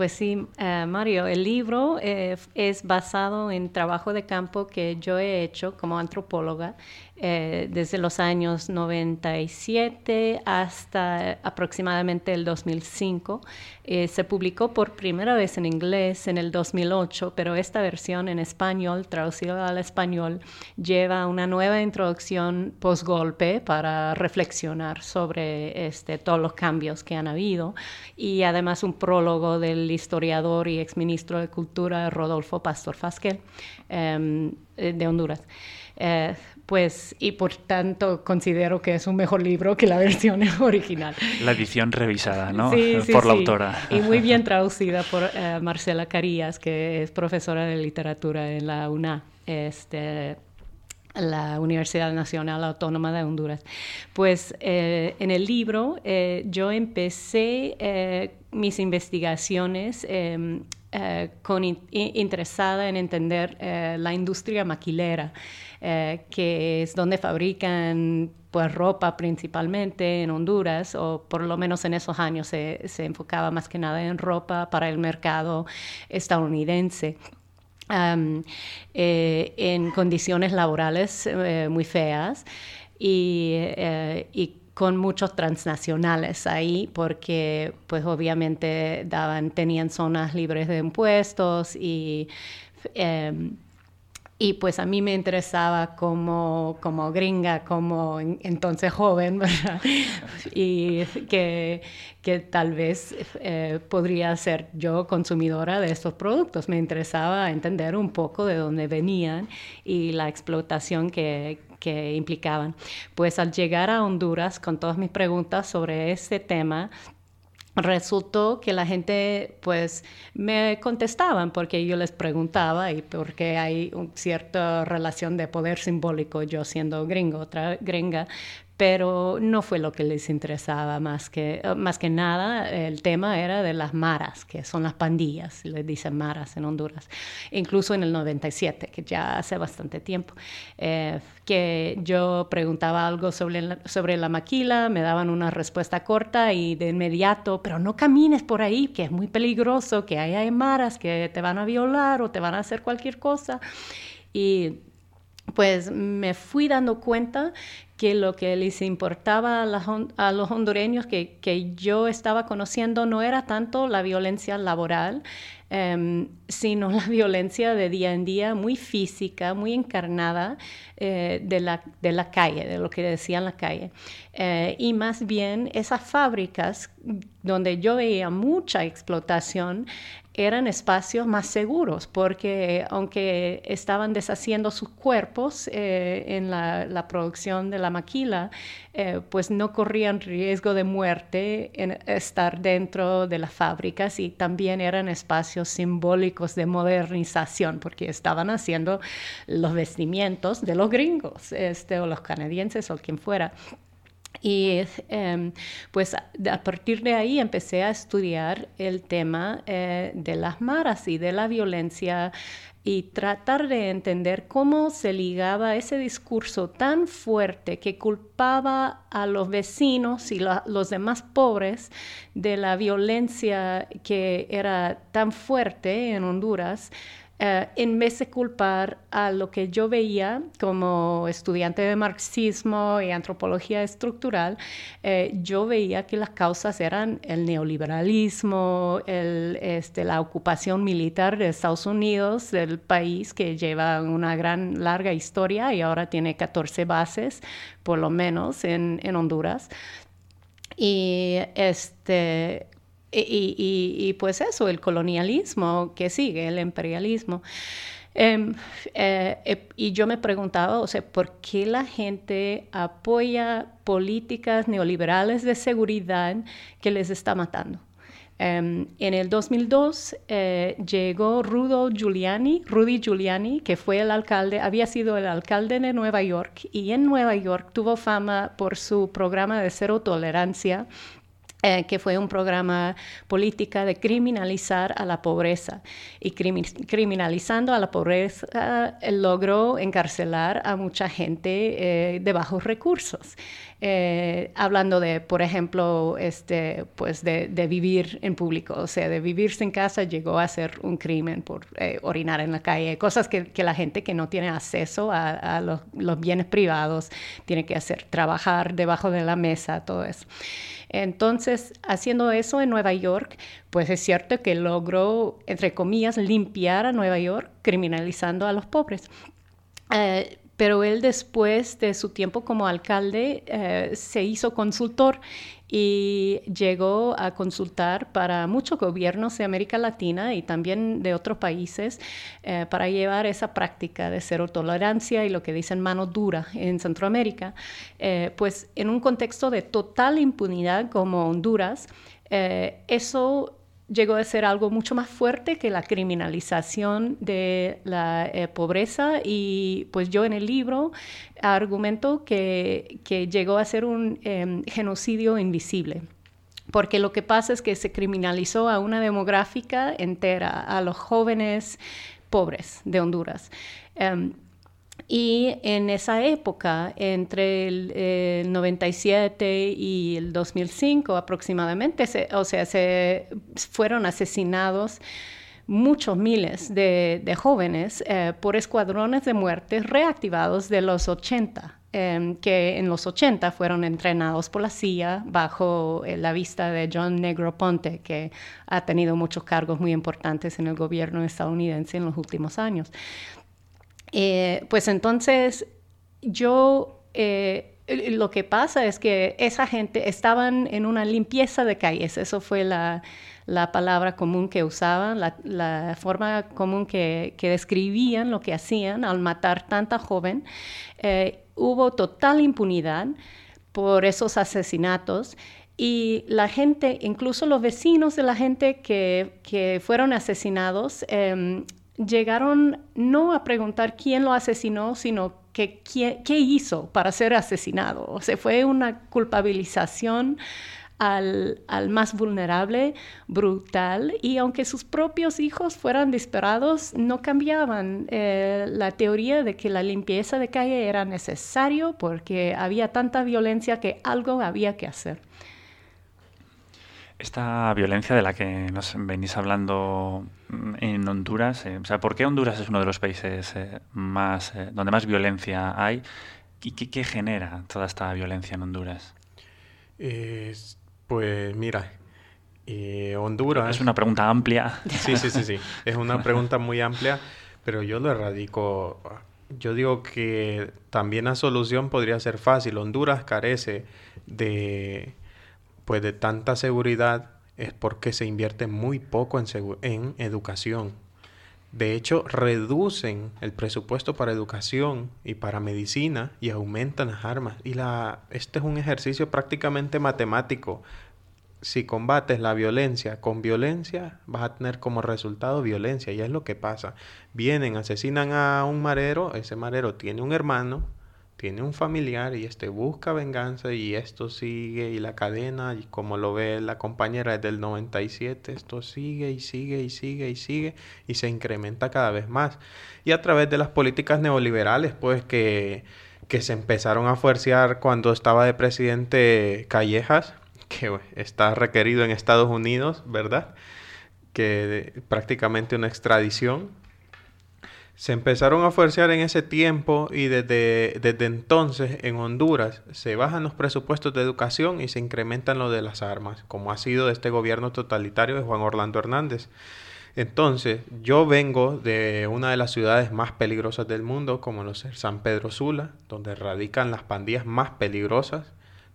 Pues sí, eh, Mario, el libro eh, es basado en trabajo de campo que yo he hecho como antropóloga eh, desde los años 97 hasta aproximadamente el 2005. Eh, se publicó por primera vez en inglés en el 2008, pero esta versión en español, traducida al español, lleva una nueva introducción post-golpe para reflexionar sobre este, todos los cambios que han habido y además un prólogo del historiador y exministro de Cultura Rodolfo Pastor Fasquel em, eh, de Honduras. Eh, pues, y por tanto considero que es un mejor libro que la (laughs) versión original. La edición revisada, ¿no? Sí, (laughs) sí, por la sí. autora. Y muy (laughs) bien traducida por eh, Marcela Carías, que es profesora de literatura en la UNA. Este, la Universidad Nacional Autónoma de Honduras. Pues eh, en el libro eh, yo empecé eh, mis investigaciones eh, con in- interesada en entender eh, la industria maquilera, eh, que es donde fabrican pues ropa principalmente en Honduras, o por lo menos en esos años se, se enfocaba más que nada en ropa para el mercado estadounidense. Eh, en condiciones laborales eh, muy feas y, y con muchos transnacionales ahí porque pues obviamente daban, tenían zonas libres de impuestos y em, y pues a mí me interesaba como, como gringa, como en- entonces joven. (laughs) Y que, que tal vez eh, podría ser yo consumidora de estos productos. Me interesaba entender un poco de dónde venían y la explotación que, que implicaban. Pues al llegar a Honduras con todas mis preguntas sobre este tema, resultó que la gente pues me contestaban porque yo les preguntaba y porque hay una cierta relación de poder simbólico yo siendo gringo, otra gringa, pero no fue lo que les interesaba más que, eh, más que nada. El tema era de las maras, que son las pandillas, les dicen maras en Honduras, incluso en el 97, que ya hace bastante tiempo, eh, que yo preguntaba algo sobre la, sobre la maquila, me daban una respuesta corta y de inmediato, pero no camines por ahí, que es muy peligroso, que ahí hay maras que te van a violar o te van a hacer cualquier cosa. Y pues me fui dando cuenta que lo que les importaba a, a los hondureños que, yo estaba conociendo no era tanto la violencia laboral, em, sino la violencia de día en día, muy física, muy encarnada eh, de, la, calle, de lo que decía en la calle. Eh, y más bien esas fábricas donde yo veía mucha explotación eran espacios más seguros porque aunque estaban deshaciendo sus cuerpos eh, en la, la producción de la maquila, eh, pues no corrían riesgo de muerte en estar dentro de las fábricas y también eran espacios simbólicos de modernización porque estaban haciendo los vestimientos de los gringos este, o los canadienses o quien fuera. Y em, pues a partir de ahí empecé a estudiar el tema eh, de las maras y de la violencia y tratar de entender cómo se ligaba ese discurso tan fuerte que culpaba a los vecinos y los demás pobres de la violencia que era tan fuerte en Honduras eh, en vez de culpar a lo que yo veía como estudiante de marxismo y antropología estructural, eh, yo veía que las causas eran el neoliberalismo, este, la ocupación militar de Estados Unidos, del país que lleva una gran, larga historia y ahora tiene 14 bases, por lo menos, en, en Honduras. Y este, y, pues eso, el colonialismo que sigue, el imperialismo. Em, eh, eh, y yo me preguntaba, o sea, ¿por qué la gente apoya políticas neoliberales de seguridad que les está matando? Em, en el 2002 eh, llegó Rudo Giuliani, Rudy Giuliani, que fue el alcalde, había sido el alcalde de Nueva York y en Nueva York tuvo fama por su programa de cero tolerancia eh, que fue un programa política de criminalizar a la pobreza. Y criminalizando a la pobreza logró encarcelar a mucha gente eh, de bajos recursos. Eh, hablando de, por ejemplo, este, pues de, vivir en público, o sea, de vivir sin casa llegó a ser un crimen por orinar en la calle, cosas que, la gente que no tiene acceso a, los, los, bienes privados tiene que hacer, trabajar debajo de la mesa, todo eso. Entonces, haciendo eso en Nueva York, pues es cierto que logró, entre comillas, limpiar a Nueva York, criminalizando a los pobres. Eh, pero él después de su tiempo como alcalde eh, se hizo consultor y llegó a consultar para muchos gobiernos de América Latina y también de otros países eh, para llevar esa práctica de cero tolerancia y lo que dicen mano dura en Centroamérica, eh, pues en un contexto de total impunidad como Honduras, eso llegó a ser algo mucho más fuerte que la criminalización de la eh, pobreza y pues yo en el libro argumento que, que llegó a ser un em, genocidio invisible. Porque lo que pasa es que se criminalizó a una demográfica entera, a los jóvenes pobres de Honduras. Em, y en esa época, entre el, 97 y el 2005 aproximadamente, o sea, se fueron asesinados muchos miles de, jóvenes eh, por escuadrones de muerte reactivados de los 80. Em, que en los 80 fueron entrenados por la CIA bajo eh, la vista de John Negroponte, que ha tenido muchos cargos muy importantes en el gobierno estadounidense en los últimos años. Eh, pues entonces yo, eh, lo que pasa es que esa gente estaban en una limpieza de calles, eso fue la, palabra común que usaban, la, forma común que, describían lo que hacían al matar tanta joven. Eh, hubo total impunidad por esos asesinatos y la gente, incluso los vecinos de la gente que, fueron asesinados, em, llegaron no a preguntar quién lo asesinó, sino qué hizo para ser asesinado. O sea, fue una culpabilización al, más vulnerable, brutal, y aunque sus propios hijos fueran disparados, no cambiaban eh, la teoría de que la limpieza de calle era necesario porque había tanta violencia que algo había que hacer. Esta violencia de la que nos venís hablando mm, en Honduras, eh, o sea, ¿por qué Honduras es uno de los países eh, más eh, donde más violencia hay? ¿Y qué, genera toda esta violencia en Honduras? pues mira, Honduras... Es una pregunta amplia. Sí, sí, sí, sí. (laughs) Es una pregunta muy amplia, pero yo lo erradico. Yo digo que también la solución podría ser fácil. Honduras carece de pues de tanta seguridad es porque se invierte muy poco en, en educación. De hecho, reducen el presupuesto para educación y para medicina y aumentan las armas. Y la, este es un ejercicio prácticamente matemático. Si combates la violencia con violencia, vas a tener como resultado violencia. Y es lo que pasa. Vienen, asesinan a un marero, ese marero tiene un hermano, tiene un familiar y este busca venganza y esto sigue y la cadena, y como lo ve la compañera desde el 97, esto sigue y sigue y sigue y sigue y se incrementa cada vez más. Y a través de las políticas neoliberales, pues que, que se empezaron a fuercear cuando estaba de presidente Callejas, que está requerido en Estados Unidos, ¿verdad? Que prácticamente una extradición se empezaron a fuerzar en ese tiempo y desde, desde entonces en Honduras se bajan los presupuestos de educación y se incrementan los de las armas, como ha sido este gobierno totalitario de Juan Orlando Hernández. Entonces, yo vengo de una de las ciudades más peligrosas del mundo, como San Pedro Sula, donde radican las pandillas más peligrosas,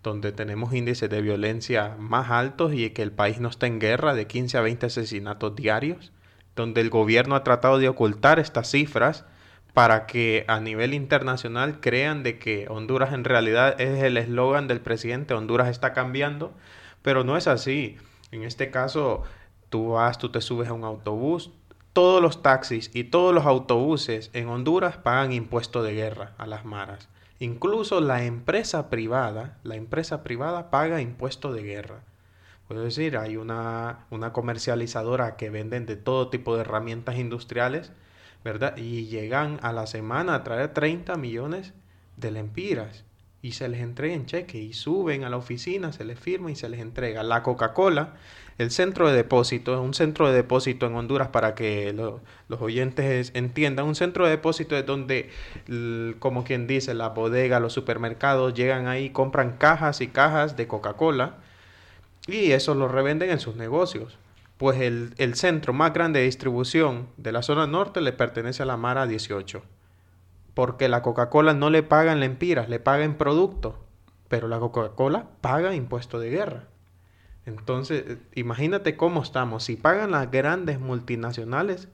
donde tenemos índices de violencia más altos y que el país no está en guerra de 15 a 20 asesinatos diarios donde el gobierno ha tratado de ocultar estas cifras para que a nivel internacional crean de que Honduras en realidad es el eslogan del presidente, Honduras está cambiando, pero no es así. En este caso, tú vas, tú te subes a un autobús, todos los taxis y todos los autobuses en Honduras pagan impuesto de guerra a las maras. Incluso la empresa privada, la empresa privada paga impuesto de guerra. Puedo decir, hay una, una comercializadora que venden de todo tipo de herramientas industriales, ¿verdad? Y llegan a la semana a traer 30 millones de lempiras y se les entrega en cheque y suben a la oficina, se les firma y se les entrega. La Coca-Cola, el centro de depósito, un centro de depósito en Honduras para que los oyentes entiendan. Un centro de depósito es donde, como quien dice, la bodega, los supermercados llegan ahí, compran cajas y cajas de Coca-Cola y eso lo revenden en sus negocios. Pues el, el, centro más grande de distribución de la zona norte le pertenece a la Mara 18. Porque la Coca-Cola no le paga en lempiras, le paga en producto. Pero la Coca-Cola paga impuesto de guerra. Entonces, imagínate cómo estamos. Si pagan las grandes multinacionales,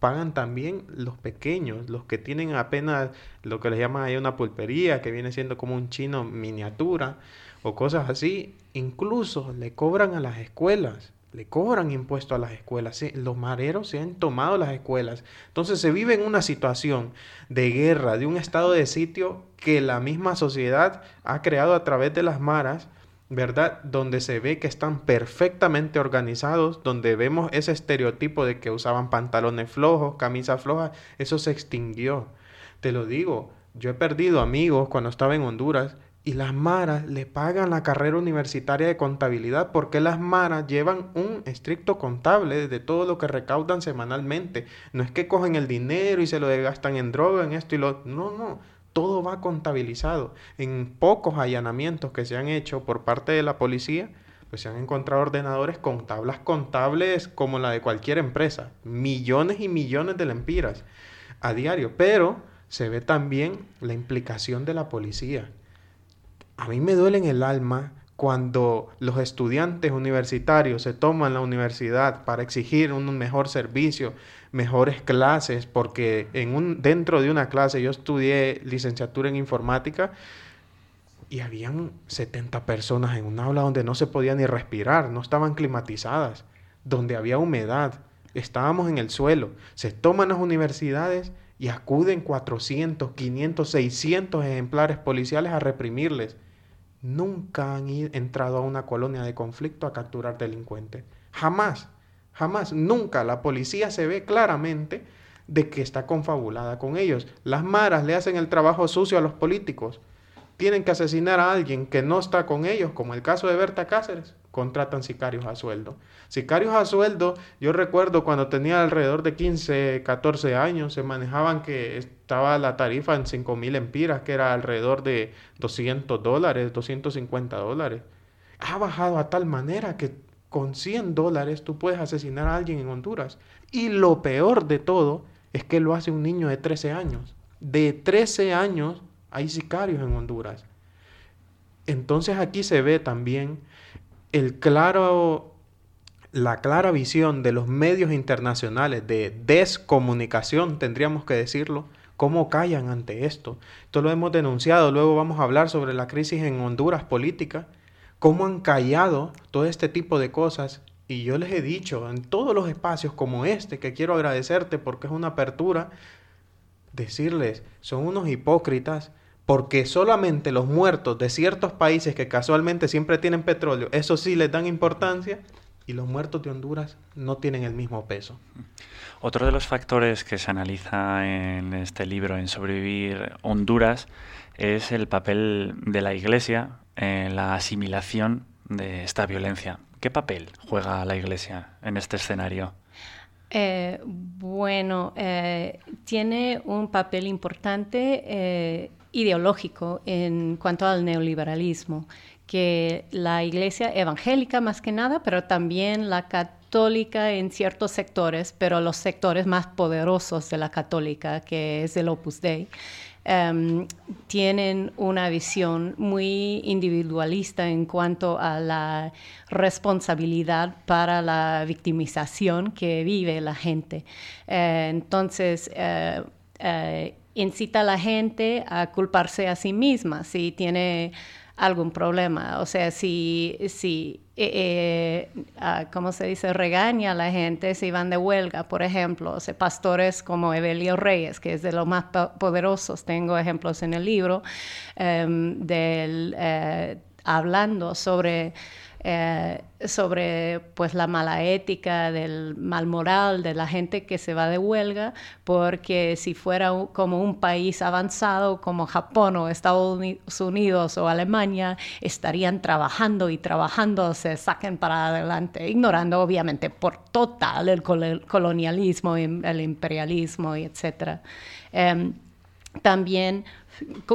pagan también los pequeños, los que tienen apenas lo que les llaman ahí una pulpería, que viene siendo como un chino miniatura o cosas así, incluso le cobran a las escuelas, le cobran impuestos a las escuelas. los mareros se han tomado las escuelas. Entonces se vive en una situación de guerra, de un estado de sitio que la misma sociedad ha creado a través de las maras, ¿verdad? Donde se ve que están perfectamente organizados, donde vemos ese estereotipo de que usaban pantalones flojos, camisas flojas, eso se extinguió. Te lo digo, yo he perdido amigos cuando estaba en Honduras y las maras le pagan la carrera universitaria de contabilidad porque las maras llevan un estricto contable de todo lo que recaudan semanalmente. No es que cogen el dinero y se lo gastan en droga, en esto y lo... No, no, todo va contabilizado. En pocos allanamientos que se han hecho por parte de la policía, pues se han encontrado ordenadores con tablas contables como la de cualquier empresa. Millones y millones de lempiras a diario. Pero se ve también la implicación de la policía a mí me duele en el alma cuando los estudiantes universitarios se toman la universidad para exigir un mejor servicio, mejores clases, porque en un, dentro de una clase yo estudié licenciatura en informática y habían 70 personas en un aula donde no se podía ni respirar, no estaban climatizadas, donde había humedad, estábamos en el suelo. Se toman las universidades y acuden 400, 500, 600 ejemplares policiales a reprimirles nunca han entrado a una colonia de conflicto a capturar delincuentes. Jamás, jamás, nunca. La policía se ve claramente de que está confabulada con ellos. Las maras le hacen el trabajo sucio a los políticos. Tienen que asesinar a alguien que no está con ellos, como el caso de Berta Cáceres contratan sicarios a sueldo. Sicarios a sueldo, yo recuerdo cuando tenía alrededor de 15, 14 años, se manejaban que estaba la tarifa en 5 mil empiras, que era alrededor de 200 dólares, 250 dólares. Ha bajado a tal manera que con 100 dólares tú puedes asesinar a alguien en Honduras. Y lo peor de todo es que lo hace un niño de 13 años. De 13 años hay sicarios en Honduras. Entonces aquí se ve también el claro, la clara visión de los medios internacionales de descomunicación, tendríamos que decirlo, cómo callan ante esto. Esto lo hemos denunciado, luego vamos a hablar sobre la crisis en Honduras política, cómo han callado todo este tipo de cosas. Y yo les he dicho en todos los espacios como este, que quiero agradecerte porque es una apertura, decirles, son unos hipócritas porque solamente los muertos de ciertos países que casualmente siempre tienen petróleo, eso sí les dan importancia, y los muertos de Honduras no tienen el mismo peso. Otro de los factores que se analiza en este libro, en Sobrevivir Honduras, es el papel de la Iglesia en la asimilación de esta violencia. ¿Qué papel juega la Iglesia en este escenario? Eh, bueno, eh, tiene un papel importante eh, ideológico en cuanto al neoliberalismo, que la iglesia evangélica más que nada, pero también la católica en ciertos sectores, pero los sectores más poderosos de la católica, que es el Opus Dei, em, tienen una visión muy individualista en cuanto a la responsabilidad para la victimización que vive la gente. Eh, entonces, eh, eh, incita a la gente a culparse a sí misma si tiene algún problema. O sea, si, si eh, eh ah, ¿cómo se dice? Regaña a la gente si van de huelga, por ejemplo. Pastores como Evelio Reyes, que es de los más poderosos, tengo ejemplos en el libro, em, del, eh, hablando sobre eh, sobre pues la mala ética, del mal moral de la gente que se va de huelga, porque si fuera como un país avanzado como Japón o Estados Unidos o Alemania, estarían trabajando y trabajando, se saquen para adelante, ignorando obviamente por total el colonialismo, el imperialismo, etc. Em, también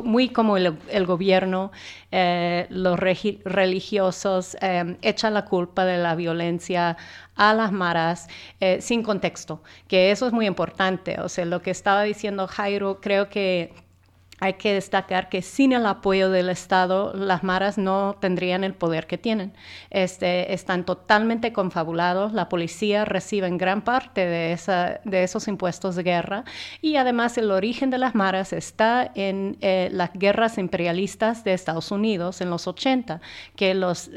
muy como el, gobierno, eh, los religiosos eh, echan la culpa de la violencia a las maras eh, sin contexto, que eso es muy importante. O sea, lo que estaba diciendo Jairo, creo que hay que destacar que sin el apoyo del Estado, las maras no tendrían el poder que tienen. Este, están totalmente confabulados, la policía recibe gran parte de, esos impuestos de guerra y además el origen de las maras está en eh, las guerras imperialistas de Estados Unidos en los 80, que los,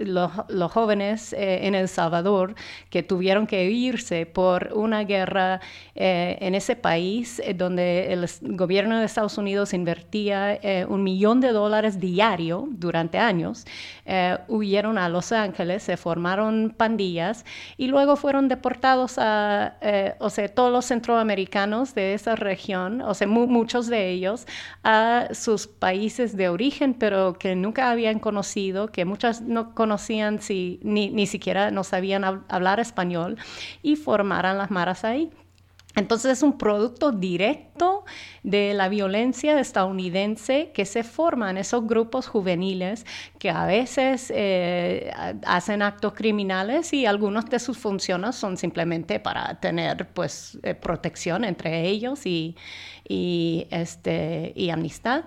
jóvenes eh, en El Salvador que tuvieron que irse por una guerra eh, en ese país donde el gobierno de Estados Unidos eh, un millón de dólares diario durante años, eh, huyeron a Los Ángeles, se formaron pandillas y luego fueron deportados a, eh, o sea, todos los centroamericanos de esa región, o sea, muchos de ellos, a sus países de origen, pero que nunca habían conocido, que muchas no conocían si, ni, ni siquiera no sabían hablar español y formaron las maras ahí. Entonces es un producto directo de la violencia estadounidense que se forma en esos grupos juveniles que a veces eh, hacen actos criminales y algunas de sus funciones son simplemente para tener pues eh, protección entre ellos y, este, y amistad.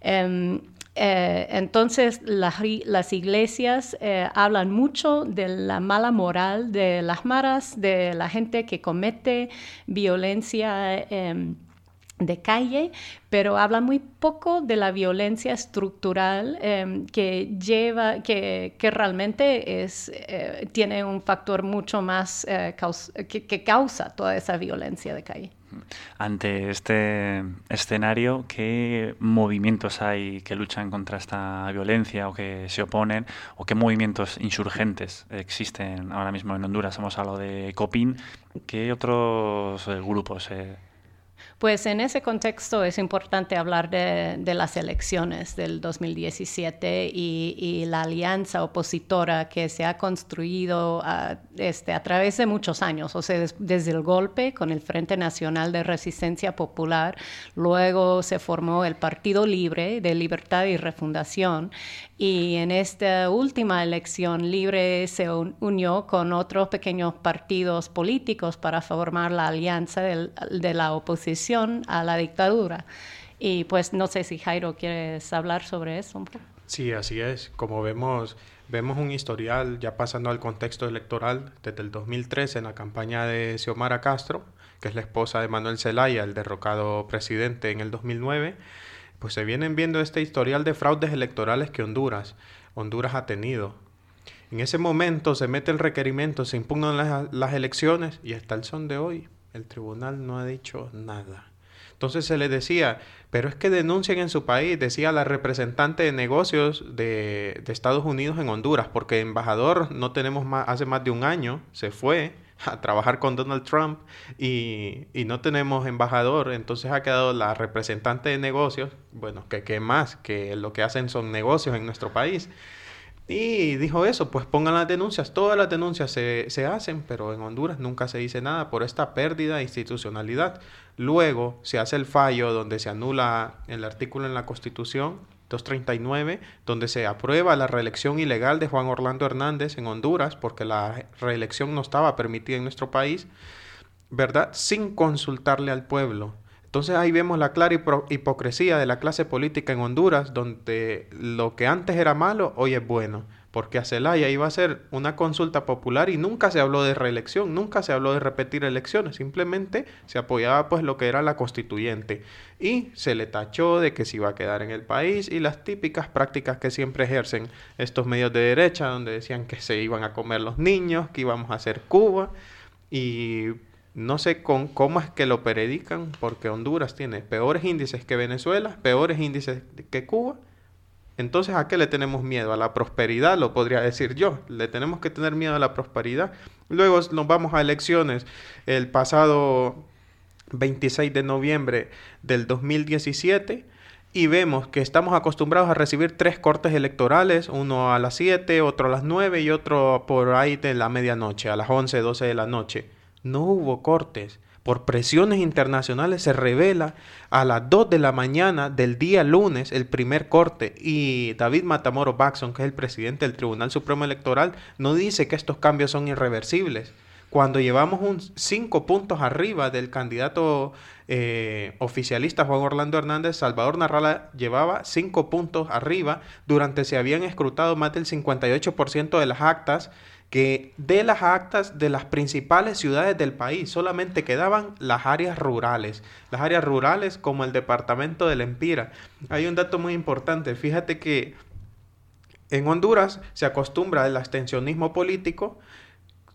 Em, eh, entonces las iglesias eh, hablan mucho de la mala moral de las maras, de la gente que comete violencia em, de calle, pero hablan muy poco de la violencia estructural em, que lleva, que, realmente es, eh, tiene un factor mucho más que causa toda esa violencia de calle. Ante este escenario, ¿qué movimientos hay que luchan contra esta violencia o que se oponen? ¿O qué movimientos insurgentes existen ahora mismo en Honduras? Hemos hablado de COPIN. ¿Qué otros eh, grupos? Eh, pues en ese contexto es importante hablar de, las elecciones del 2017 y, la alianza opositora que se ha construido a, este, a través de muchos años, o sea, desde el golpe con el Frente Nacional de Resistencia Popular, luego se formó el Partido Libre de Libertad y Refundación y en esta última elección Libre se unió con otros pequeños partidos políticos para formar la alianza de la oposición a la dictadura. Y pues no sé si Jairo quieres hablar sobre eso Sí, así es. Como vemos, vemos un historial ya pasando al contexto electoral desde el 2013 en la campaña de Xiomara Castro, que es la esposa de Manuel Zelaya, el derrocado presidente en el 2009 pues se vienen viendo este historial de fraudes electorales que Honduras, Honduras ha tenido. En ese momento se mete el requerimiento, se impugnan las, elecciones y hasta el son de hoy el tribunal no ha dicho nada. Entonces se le decía, pero es que denuncien en su país, decía la representante de negocios de, Estados Unidos en Honduras, porque embajador no tenemos más, hace más de un año, se fue a trabajar con Donald Trump y, y, no tenemos embajador, entonces ha quedado la representante de negocios, bueno, que, que más, que lo que hacen son negocios en nuestro país. Y dijo eso, pues pongan las denuncias, todas las denuncias se, se, hacen, pero en Honduras nunca se dice nada por esta pérdida de institucionalidad. Luego se hace el fallo donde se anula el artículo en la Constitución 239, donde se aprueba la reelección ilegal de Juan Orlando Hernández en Honduras, porque la reelección no estaba permitida en nuestro país, ¿verdad? Sin consultarle al pueblo. Entonces ahí vemos la clara hipocresía de la clase política en Honduras, donde lo que antes era malo, hoy es bueno. Porque a Celaya iba a ser una consulta popular y nunca se habló de reelección, nunca se habló de repetir elecciones, simplemente se apoyaba pues lo que era la constituyente. Y se le tachó de que se iba a quedar en el país y las típicas prácticas que siempre ejercen estos medios de derecha, donde decían que se iban a comer los niños, que íbamos a hacer Cuba. Y no sé con cómo es que lo predican, porque Honduras tiene peores índices que Venezuela, peores índices que Cuba. Entonces, ¿a qué le tenemos miedo? A la prosperidad, lo podría decir yo. Le tenemos que tener miedo a la prosperidad. Luego nos vamos a elecciones. El pasado 26 de noviembre del 2017 y vemos que estamos acostumbrados a recibir tres cortes electorales, uno a las 7, otro a las 9 y otro por ahí de la medianoche, a las 11, 12 de la noche no hubo cortes. Por presiones internacionales se revela a las 2 de la mañana del día lunes el primer corte y David Matamoro Baxon, que es el presidente del Tribunal Supremo Electoral, no dice que estos cambios son irreversibles. Cuando llevamos un cinco puntos arriba del candidato eh, oficialista Juan Orlando Hernández, Salvador Narrala llevaba cinco puntos arriba durante se habían escrutado más del 58% de las actas que de las actas de las principales ciudades del país solamente quedaban las áreas rurales, las áreas rurales como el departamento del Empira. Hay un dato muy importante, fíjate que en Honduras se acostumbra el abstencionismo político,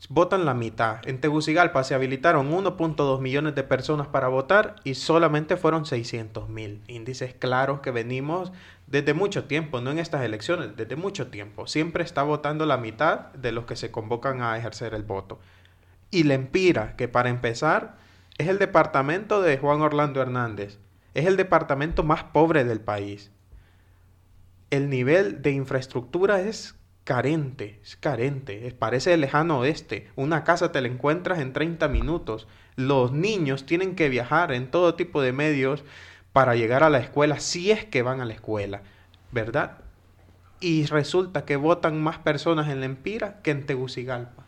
votan la mitad. En Tegucigalpa se habilitaron 1.2 millones de personas para votar y solamente fueron 600 mil. Índices claros que venimos desde mucho tiempo, no en estas elecciones, desde mucho tiempo. Siempre está votando la mitad de los que se convocan a ejercer el voto. Y la Empira, que para empezar es el departamento de Juan Orlando Hernández, es el departamento más pobre del país. El nivel de infraestructura es carente, es carente, parece el lejano oeste. Una casa te la encuentras en 30 minutos. Los niños tienen que viajar en todo tipo de medios para llegar a la escuela si es que van a la escuela, ¿verdad? Y resulta que votan más personas en la Empira que en Tegucigalpa.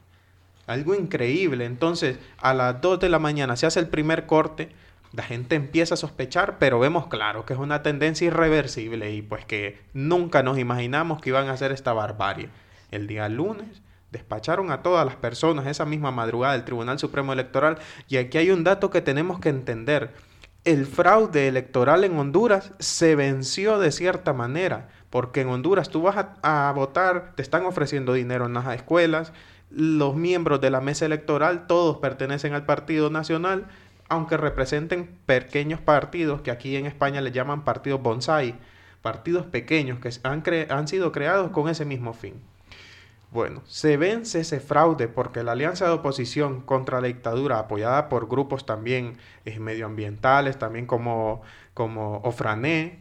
Algo increíble. Entonces, a las 2 de la mañana se hace el primer corte, la gente empieza a sospechar, pero vemos claro que es una tendencia irreversible y pues que nunca nos imaginamos que iban a hacer esta barbarie. El día lunes despacharon a todas las personas esa misma madrugada del Tribunal Supremo Electoral y aquí hay un dato que tenemos que entender el fraude electoral en Honduras se venció de cierta manera, porque en Honduras tú vas a, votar, te están ofreciendo dinero en las escuelas, los miembros de la mesa electoral todos pertenecen al Partido Nacional, aunque representen pequeños partidos que aquí en España le llaman partidos bonsai, partidos pequeños que han, han sido creados con ese mismo fin. Bueno, se vence ese fraude porque la alianza de oposición contra la dictadura, apoyada por grupos también eh, medioambientales, también como, como Ofrané,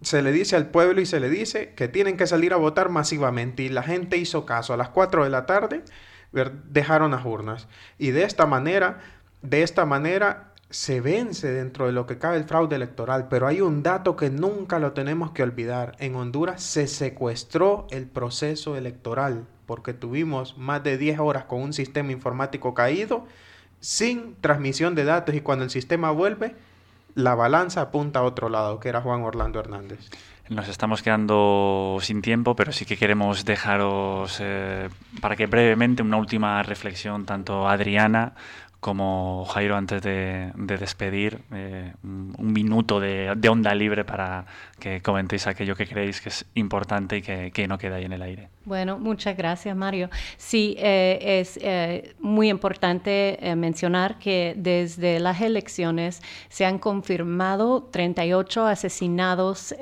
se le dice al pueblo y se le dice que tienen que salir a votar masivamente y la gente hizo caso. A las 4 de la tarde dejaron las urnas y de esta manera, de esta manera se vence dentro de lo que cabe el fraude electoral, pero hay un dato que nunca lo tenemos que olvidar. En Honduras se secuestró el proceso electoral porque tuvimos más de 10 horas con un sistema informático caído, sin transmisión de datos y cuando el sistema vuelve, la balanza apunta a otro lado, que era Juan Orlando Hernández. Nos estamos quedando sin tiempo, pero sí que queremos dejaros eh, para que brevemente una última reflexión, tanto Adriana como Jairo antes de, despedir, eh, un minuto de, onda libre para que comentéis aquello que creéis que es importante y que, no queda ahí en el aire. Bueno, muchas gracias Mario. Sí, eh, es muy importante mencionar que desde las elecciones se han confirmado 38 asesinados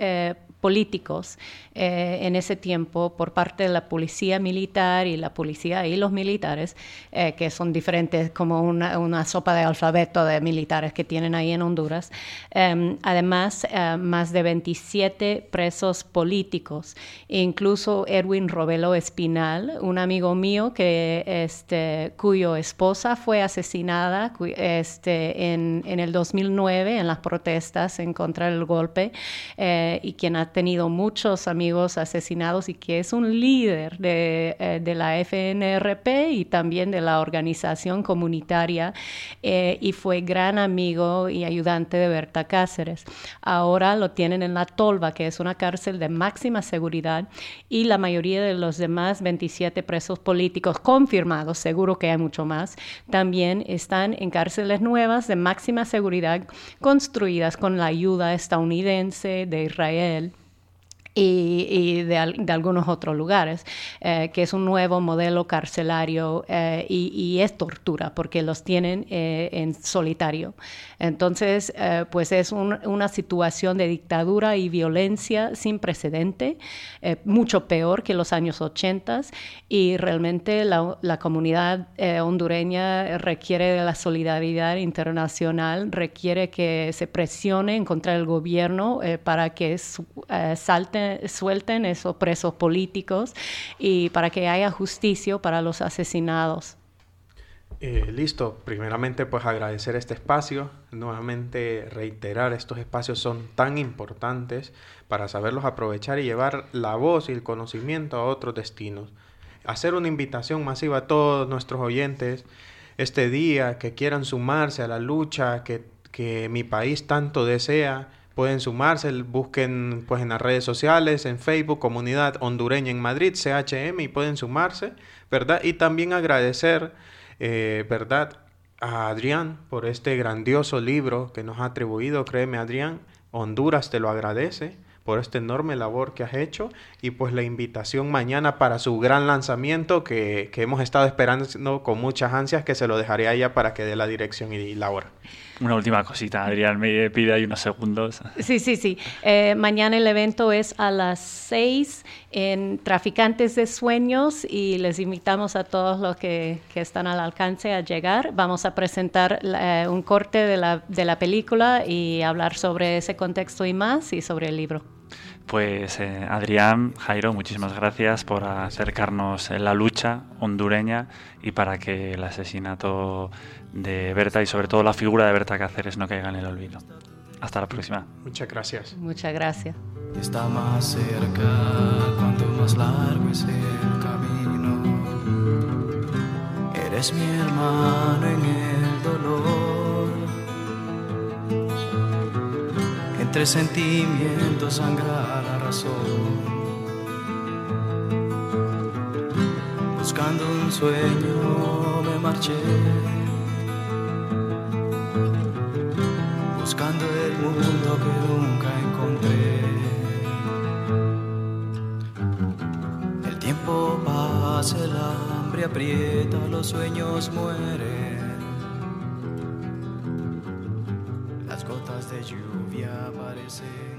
políticos eh, en ese tiempo por parte de la policía militar y la policía y los militares, eh, que son diferentes como una, sopa de alfabeto de militares que tienen ahí en Honduras. Em, además, eh, más de 27 presos políticos, incluso Edwin Robelo Espinal, un amigo mío que, este, cuyo esposa fue asesinada este, en, en el 2009 en las protestas en contra del golpe y quien ha tenido muchos amigos asesinados y que es un líder de, eh, de la FNRP y también de la organización comunitaria eh, y fue gran amigo y ayudante de Berta Cáceres. Ahora lo tienen en la Tolva, que es una cárcel de máxima seguridad y la mayoría de los demás 27 presos políticos confirmados, seguro que hay mucho más, también están en cárceles nuevas de máxima seguridad construidas con la ayuda estadounidense de Israel y, de, algunos otros lugares, eh, que es un nuevo modelo carcelario eh, y, es tortura porque los tienen eh, en solitario. Entonces, pues es una situación de dictadura y violencia sin precedente, mucho peor que los años 80 y realmente la, la comunidad hondureña requiere de la solidaridad internacional, requiere que se presione en contra del gobierno para que salten suelten esos presos políticos y para que haya justicia para los asesinados. Eh, listo, primeramente pues agradecer este espacio, nuevamente reiterar, estos espacios son tan importantes para saberlos aprovechar y llevar la voz y el conocimiento a otros destinos. Hacer una invitación masiva a todos nuestros oyentes este día que quieran sumarse a la lucha que, que mi país tanto desea pueden sumarse, busquen pues en las redes sociales, en Facebook, Comunidad Hondureña en Madrid, CHM, y pueden sumarse, ¿verdad? Y también agradecer, eh, ¿verdad? A Adrián por este grandioso libro que nos ha atribuido, créeme Adrián, Honduras te lo agradece por esta enorme labor que has hecho y pues la invitación mañana para su gran lanzamiento que, que hemos estado esperando con muchas ansias que se lo dejaré a ella para que dé la dirección y la hora. Una última cosita, Adrián, me pide ahí unos segundos. Sí, sí, sí. Eh, mañana el evento es a las seis en Traficantes de Sueños y les invitamos a todos los que, que están al alcance a llegar. Vamos a presentar eh, un corte de la, de la película y hablar sobre ese contexto y más y sobre el libro. Pues eh, Adrián, Jairo, muchísimas gracias por acercarnos en la lucha hondureña y para que el asesinato de Berta y sobre todo la figura de Berta Cáceres no caiga en el olvido. Hasta la próxima. Muchas gracias. Muchas gracias. Está más cerca cuanto más largo es el camino. Eres mi hermano en el dolor entre sentimientos sangra la razón. Buscando un sueño me marché. Buscando el mundo que nunca encontré. El tiempo pasa, el hambre aprieta, los sueños mueren. de lluvia aparecen